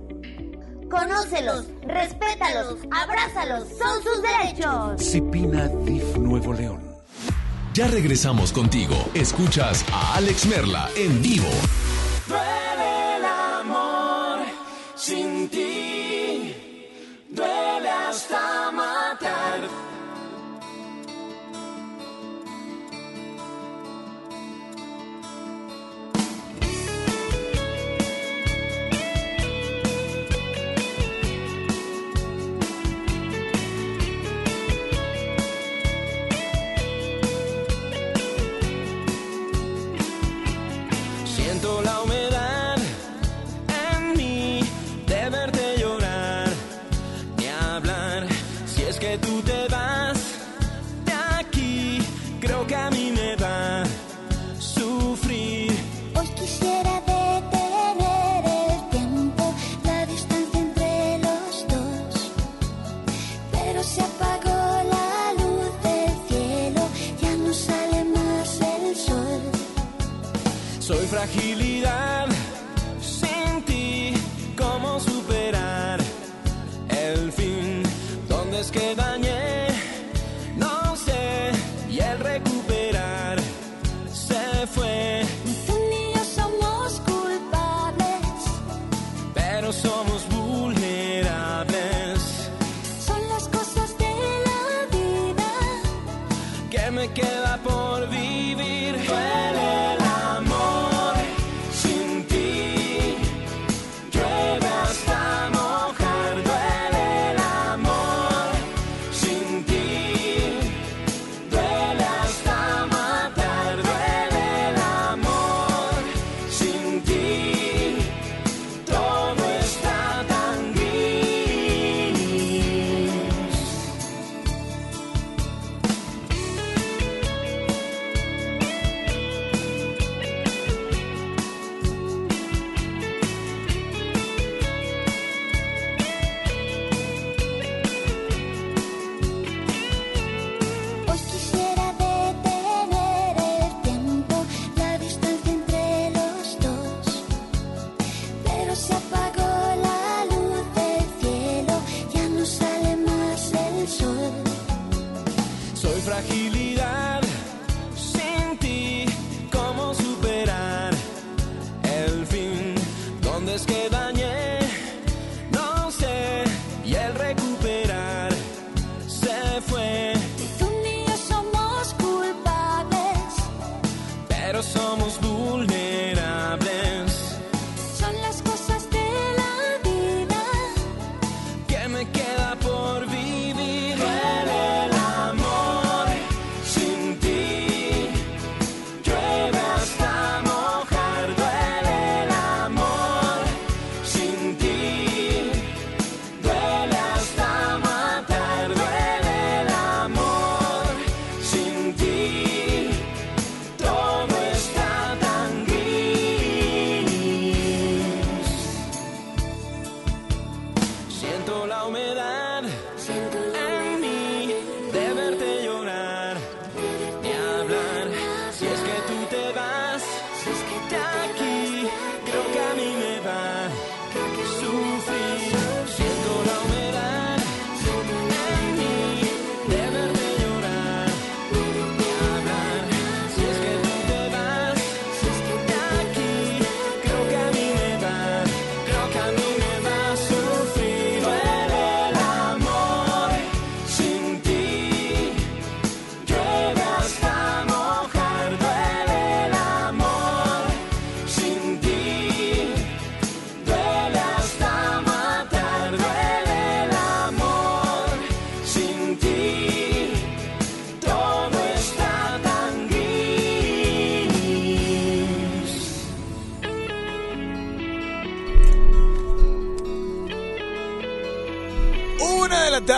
Conócelos, respétalos, abrázalos, son sus derechos. Cipina DIF Nuevo León. Ya regresamos contigo. Escuchas a Alex Merla en vivo. Duele el amor sin ti, duele hasta matar.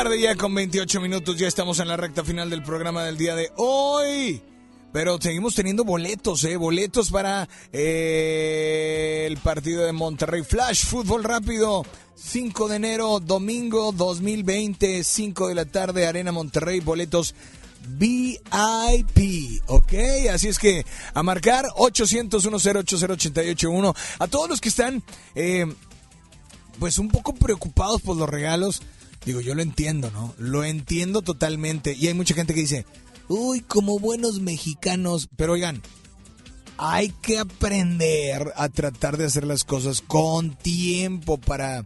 Tarde ya con 28 minutos, ya estamos en la recta final del programa del día de hoy. Pero seguimos teniendo boletos, ¿eh? Boletos para eh, el partido de Monterrey Flash, fútbol rápido. 5 de enero, domingo 2020, 5 de la tarde, Arena Monterrey, boletos VIP, ¿ok? Así es que a marcar 800 1080881 A todos los que están, eh, pues un poco preocupados por los regalos, digo, yo lo entiendo, ¿no? Lo entiendo totalmente. Y hay mucha gente que dice, uy, como buenos mexicanos, pero oigan, hay que aprender a tratar de hacer las cosas con tiempo para,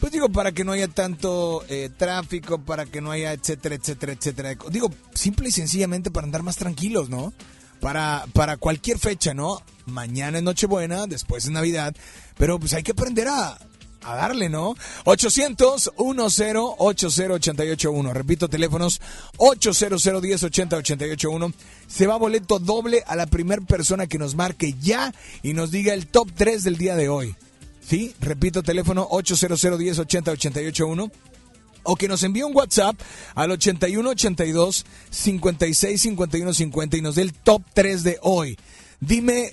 pues digo, para que no haya tanto eh, tráfico, para que no haya etcétera, etcétera, etcétera. Digo, simple y sencillamente para andar más tranquilos, ¿no? Para, para cualquier fecha, ¿no? Mañana es Nochebuena, después es Navidad, pero pues hay que aprender a, a darle, ¿no? 800-10-80-881. Repito, teléfonos 800-10-80-881. Se va boleto doble a la primera persona que nos marque ya y nos diga el top 3 del día de hoy. ¿Sí? Repito, teléfono 800 10 80 881 o que nos envíe un WhatsApp al 8182 56 51 50 y nos dé el top 3 de hoy. Dime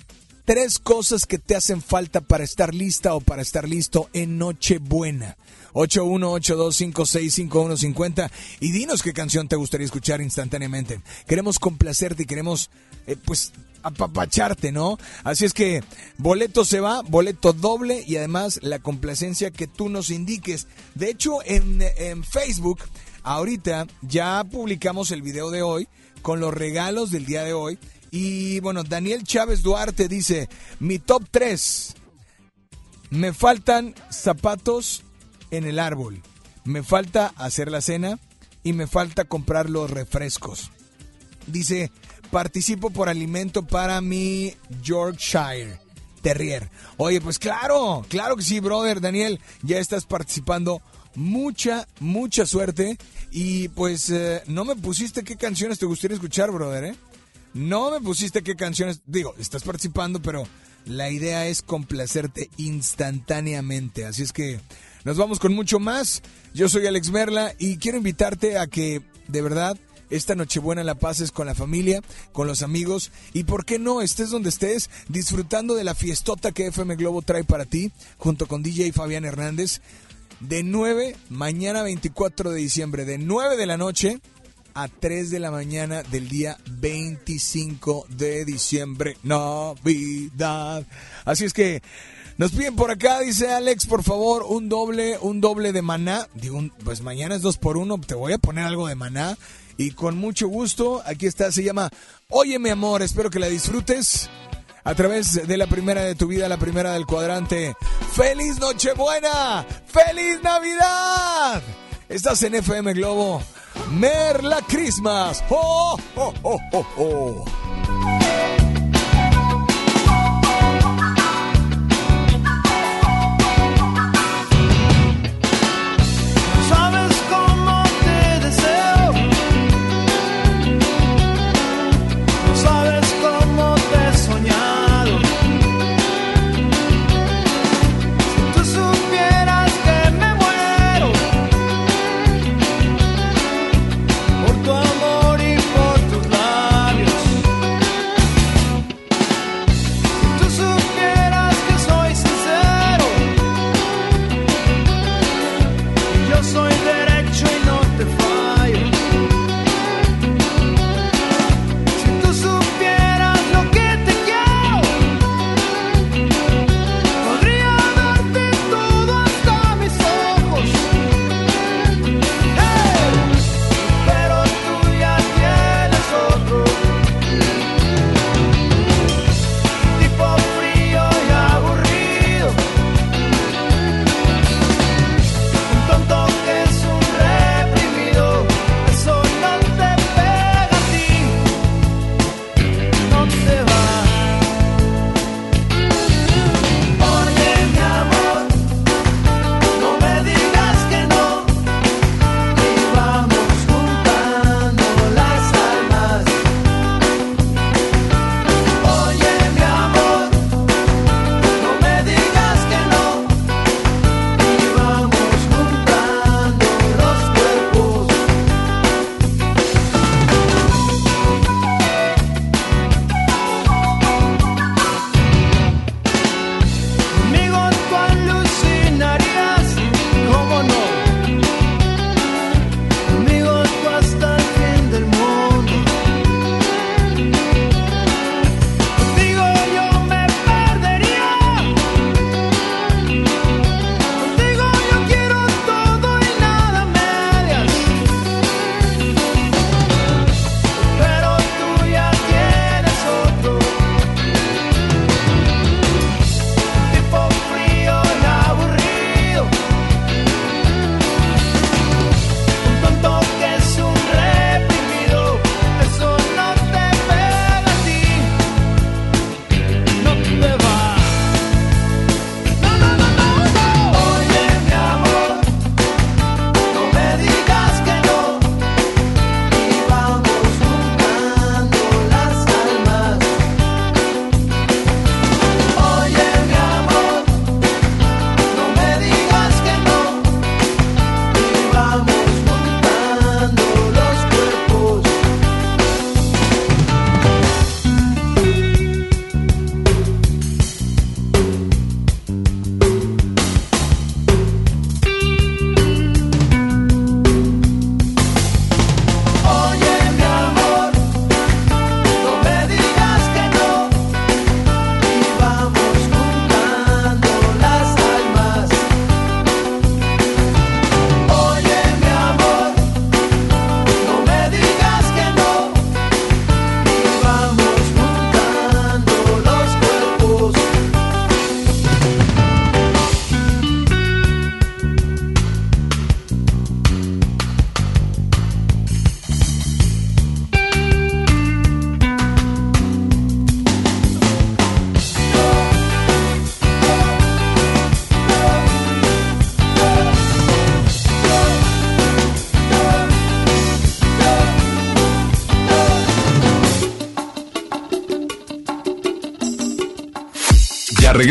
tres cosas que te hacen falta para estar lista o para estar listo en Nochebuena. 8182565150 y dinos qué canción te gustaría escuchar instantáneamente. Queremos complacerte y queremos eh, pues apapacharte, ¿no? Así es que boleto se va, boleto doble y además la complacencia que tú nos indiques. De hecho, en, en Facebook, ahorita ya publicamos el video de hoy con los regalos del día de hoy. Y bueno, Daniel Chávez Duarte dice, mi top 3, me faltan zapatos en el árbol, me falta hacer la cena y me falta comprar los refrescos. Dice, participo por alimento para mi Yorkshire Terrier. Oye, pues claro, claro que sí, brother Daniel, ya estás participando. Mucha, mucha suerte. Y pues eh, no me pusiste qué canciones te gustaría escuchar, brother, ¿eh? No me pusiste qué canciones. Digo, estás participando, pero la idea es complacerte instantáneamente. Así es que nos vamos con mucho más. Yo soy Alex Merla y quiero invitarte a que, de verdad, esta Nochebuena la pases con la familia, con los amigos y, ¿por qué no? Estés donde estés, disfrutando de la fiestota que FM Globo trae para ti, junto con DJ Fabián Hernández. De 9, mañana 24 de diciembre, de 9 de la noche a 3 de la mañana del día 25 de diciembre, Navidad. Así es que nos piden por acá, dice Alex, por favor, un doble, un doble de maná. Digo, pues mañana es dos por uno, te voy a poner algo de maná. Y con mucho gusto, aquí está, se llama Oye mi amor, espero que la disfrutes a través de la primera de tu vida, la primera del cuadrante. ¡Feliz Nochebuena! ¡Feliz Navidad! Estás en FM Globo. Merla Christmas. ¡Oh, oh, oh, oh, oh!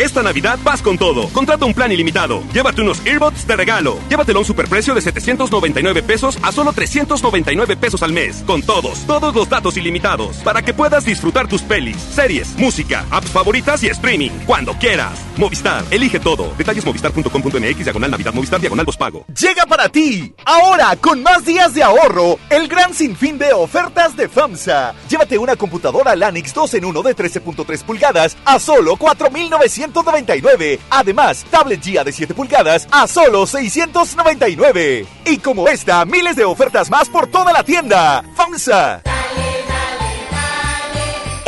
Esta Navidad vas con todo. Contrata un plan ilimitado. Llévate unos earbuds de regalo. Llévatelo a un superprecio de 799 pesos a solo 399 pesos al mes. Con todos, todos los datos ilimitados. Para que puedas disfrutar tus pelis, series, música, apps favoritas y streaming. Cuando quieras. Movistar, elige todo. Detalles movistar.com.mx, diagonal Navidad, Movistar, diagonal pago. Llega para ti, ahora con más días de ahorro, el gran sinfín de ofertas de FAMSA. Llévate una computadora Lanix 2 en 1 de 13.3 pulgadas a solo 4,999. Además, tablet Gia de 7 pulgadas a solo 699. Y como esta, miles de ofertas más por toda la tienda. FAMSA.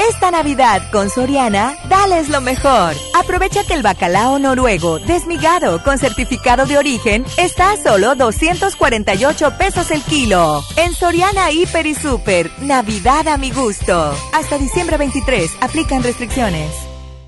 Esta Navidad con Soriana, dales lo mejor. Aprovecha que el bacalao noruego desmigado con certificado de origen está a solo 248 pesos el kilo. En Soriana Hiper y Super, Navidad a mi gusto. Hasta diciembre 23, aplican restricciones.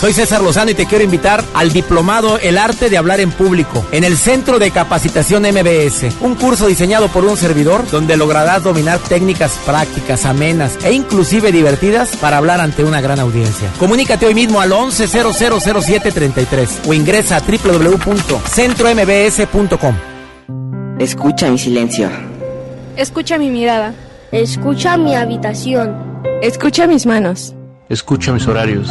Soy César Lozano y te quiero invitar al diplomado El arte de hablar en público en el Centro de Capacitación MBS, un curso diseñado por un servidor donde lograrás dominar técnicas prácticas, amenas e inclusive divertidas para hablar ante una gran audiencia. Comunícate hoy mismo al 11000733 o ingresa a www.centrombs.com. Escucha mi silencio. Escucha mi mirada. Escucha mi habitación. Escucha mis manos. Escucha mis horarios.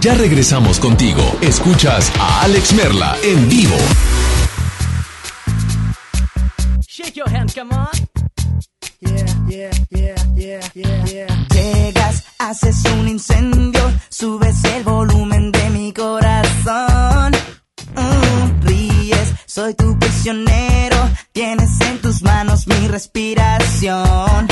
Ya regresamos contigo. Escuchas a Alex Merla en vivo. Shake your hand, come on. Yeah, yeah, yeah, yeah, yeah, yeah. Llegas, haces un incendio, subes el volumen de mi corazón. Mm, ríes, soy tu prisionero, tienes en tus manos mi respiración.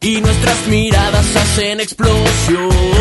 Y nuestras miradas hacen explosión.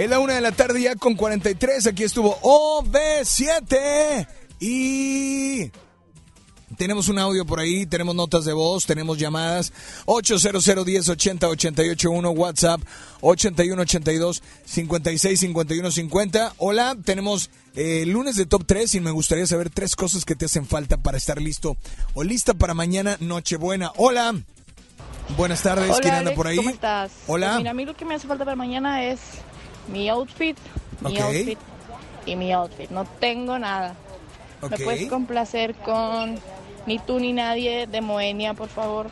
Es la una de la tarde ya con 43. Aquí estuvo OB7. Y tenemos un audio por ahí, tenemos notas de voz, tenemos llamadas. 800 1080 881 WhatsApp 8182 56 51 50. Hola, tenemos eh, lunes de top 3 y me gustaría saber tres cosas que te hacen falta para estar listo o lista para mañana Nochebuena. Hola. Buenas tardes, Hola, ¿quién anda Alex, por ahí? ¿Cómo estás? Hola. Pues mira, a mí lo que me hace falta para mañana es mi outfit, mi outfit y mi outfit. No tengo nada. Ok. ¿Me puedes complacer con Ni tú ni nadie de Moenia, por favor?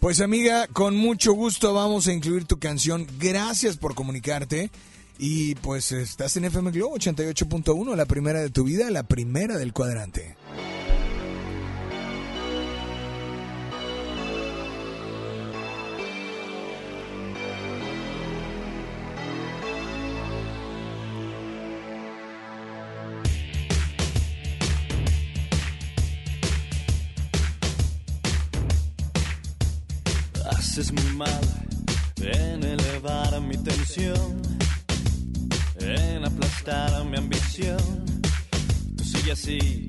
Pues amiga, con mucho gusto vamos a incluir tu canción. Gracias por comunicarte. Y pues estás en FM Globo 88.1, la primera de tu vida, la primera del cuadrante. En elevar mi tensión, en aplastar mi ambición. Tú sigue así,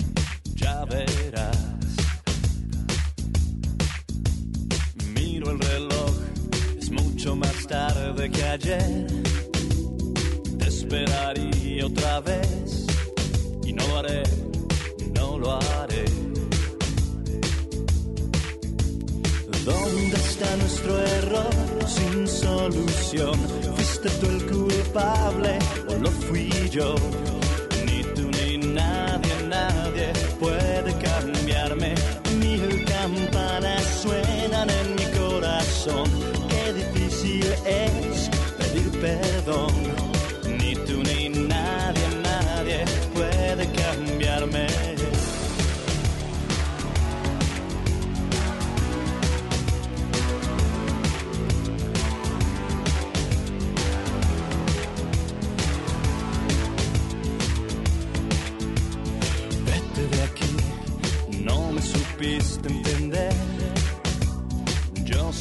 ya verás. Miro el reloj, es mucho más tarde que ayer. Te esperaría otra vez y no lo haré, no lo haré. ¿Dónde nuestro error sin solución? ¿Fuiste tú el culpable o lo fui yo? Ni tú ni nadie, nadie puede cambiarme. Mil campanas suenan en mi corazón. Qué difícil es pedir perdón.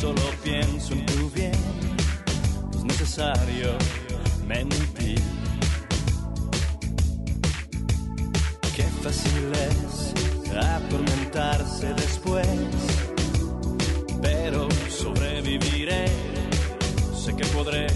solo pienso en tu bien, es necesario mentir. Qué fácil es atormentarse después, pero sobreviviré, sé que podré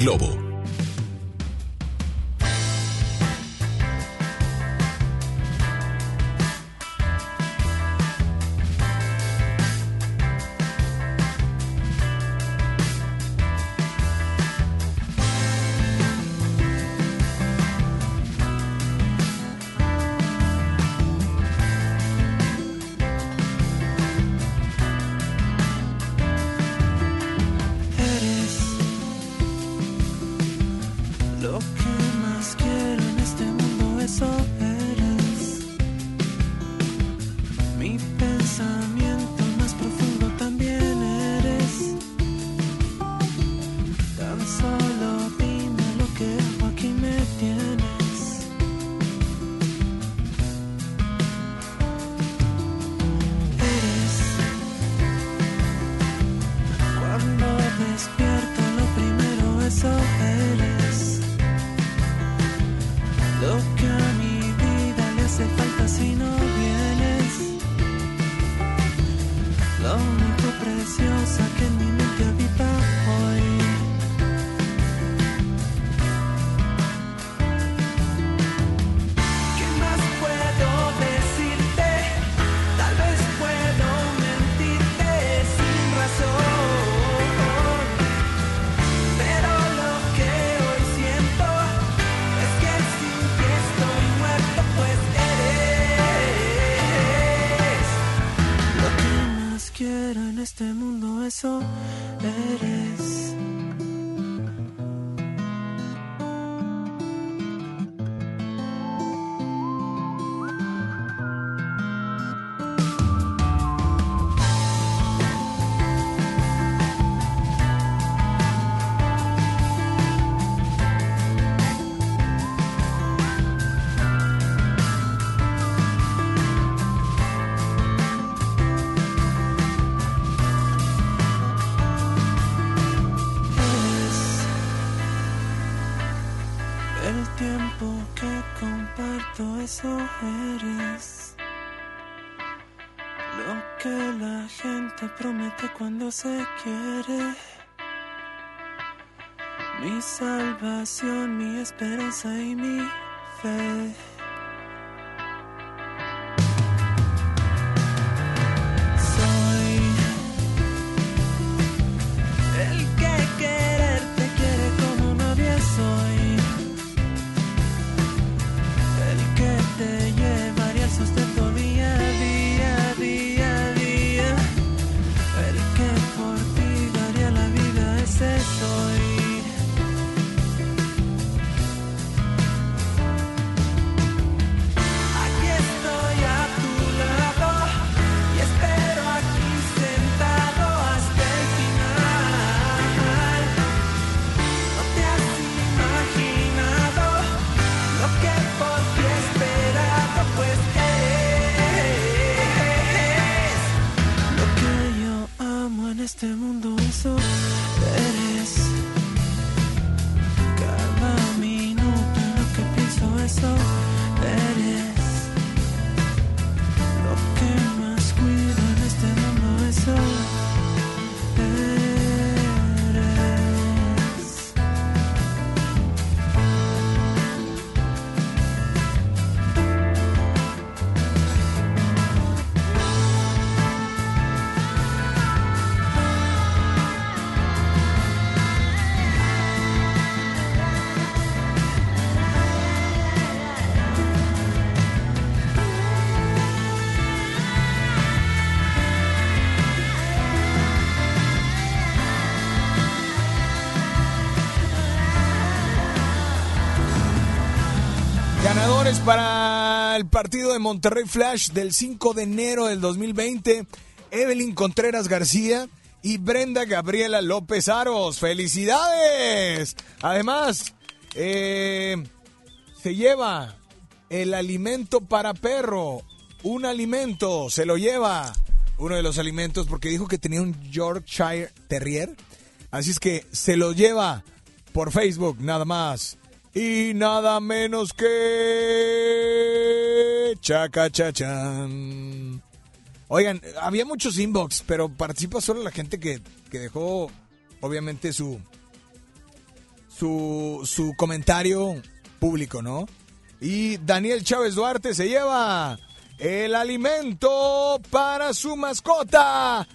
Globo. Salvación, mi esperanza y mi fe. Partido de Monterrey Flash del 5 de enero del 2020. Evelyn Contreras García y Brenda Gabriela López Aros. ¡Felicidades! Además, eh, se lleva el alimento para perro. Un alimento, se lo lleva. Uno de los alimentos porque dijo que tenía un Yorkshire Terrier. Así es que se lo lleva por Facebook, nada más. Y nada menos que... Chaca chachan. Oigan, había muchos inbox, pero participa solo la gente que, que dejó, obviamente, su, su, su comentario público, ¿no? Y Daniel Chávez Duarte se lleva el alimento para su mascota.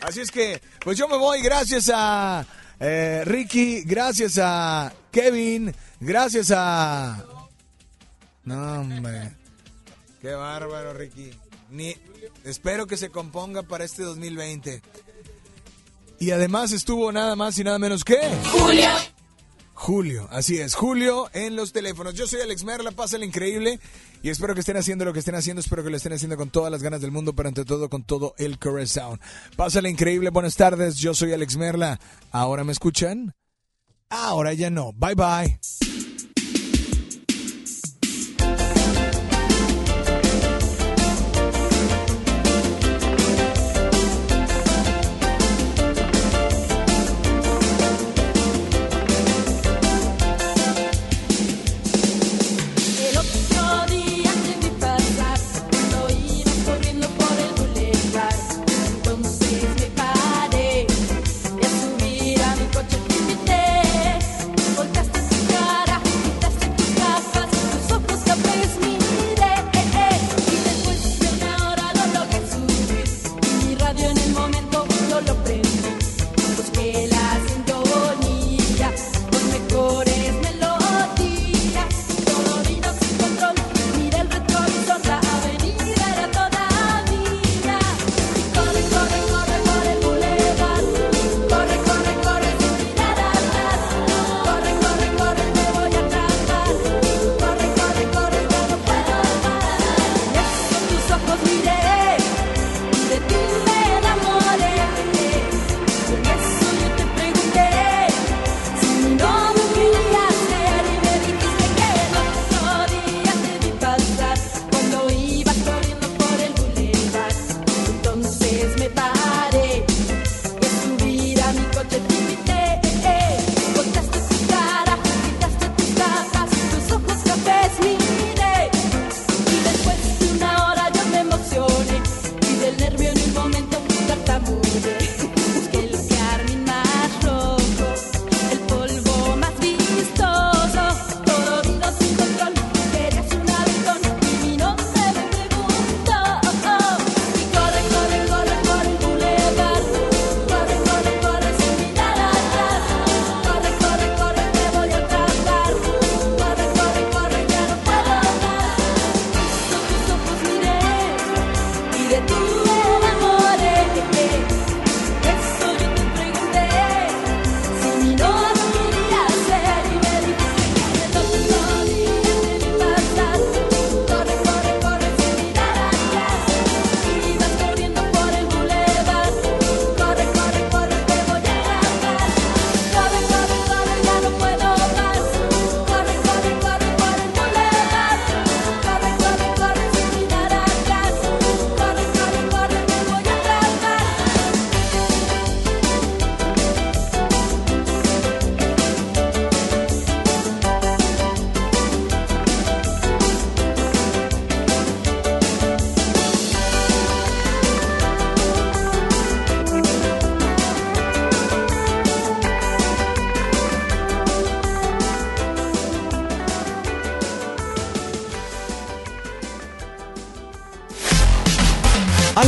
Así es que, pues yo me voy gracias a eh, Ricky, gracias a Kevin, gracias a... No, hombre. Qué bárbaro, Ricky. Ni... Espero que se componga para este 2020. Y además estuvo nada más y nada menos que... Julio. Julio, así es, Julio en los teléfonos. Yo soy Alex Merla, pásale increíble y espero que estén haciendo lo que estén haciendo, espero que lo estén haciendo con todas las ganas del mundo, pero ante todo con todo el corazón. Pásale increíble, buenas tardes, yo soy Alex Merla. ¿Ahora me escuchan? Ahora ya no, bye bye.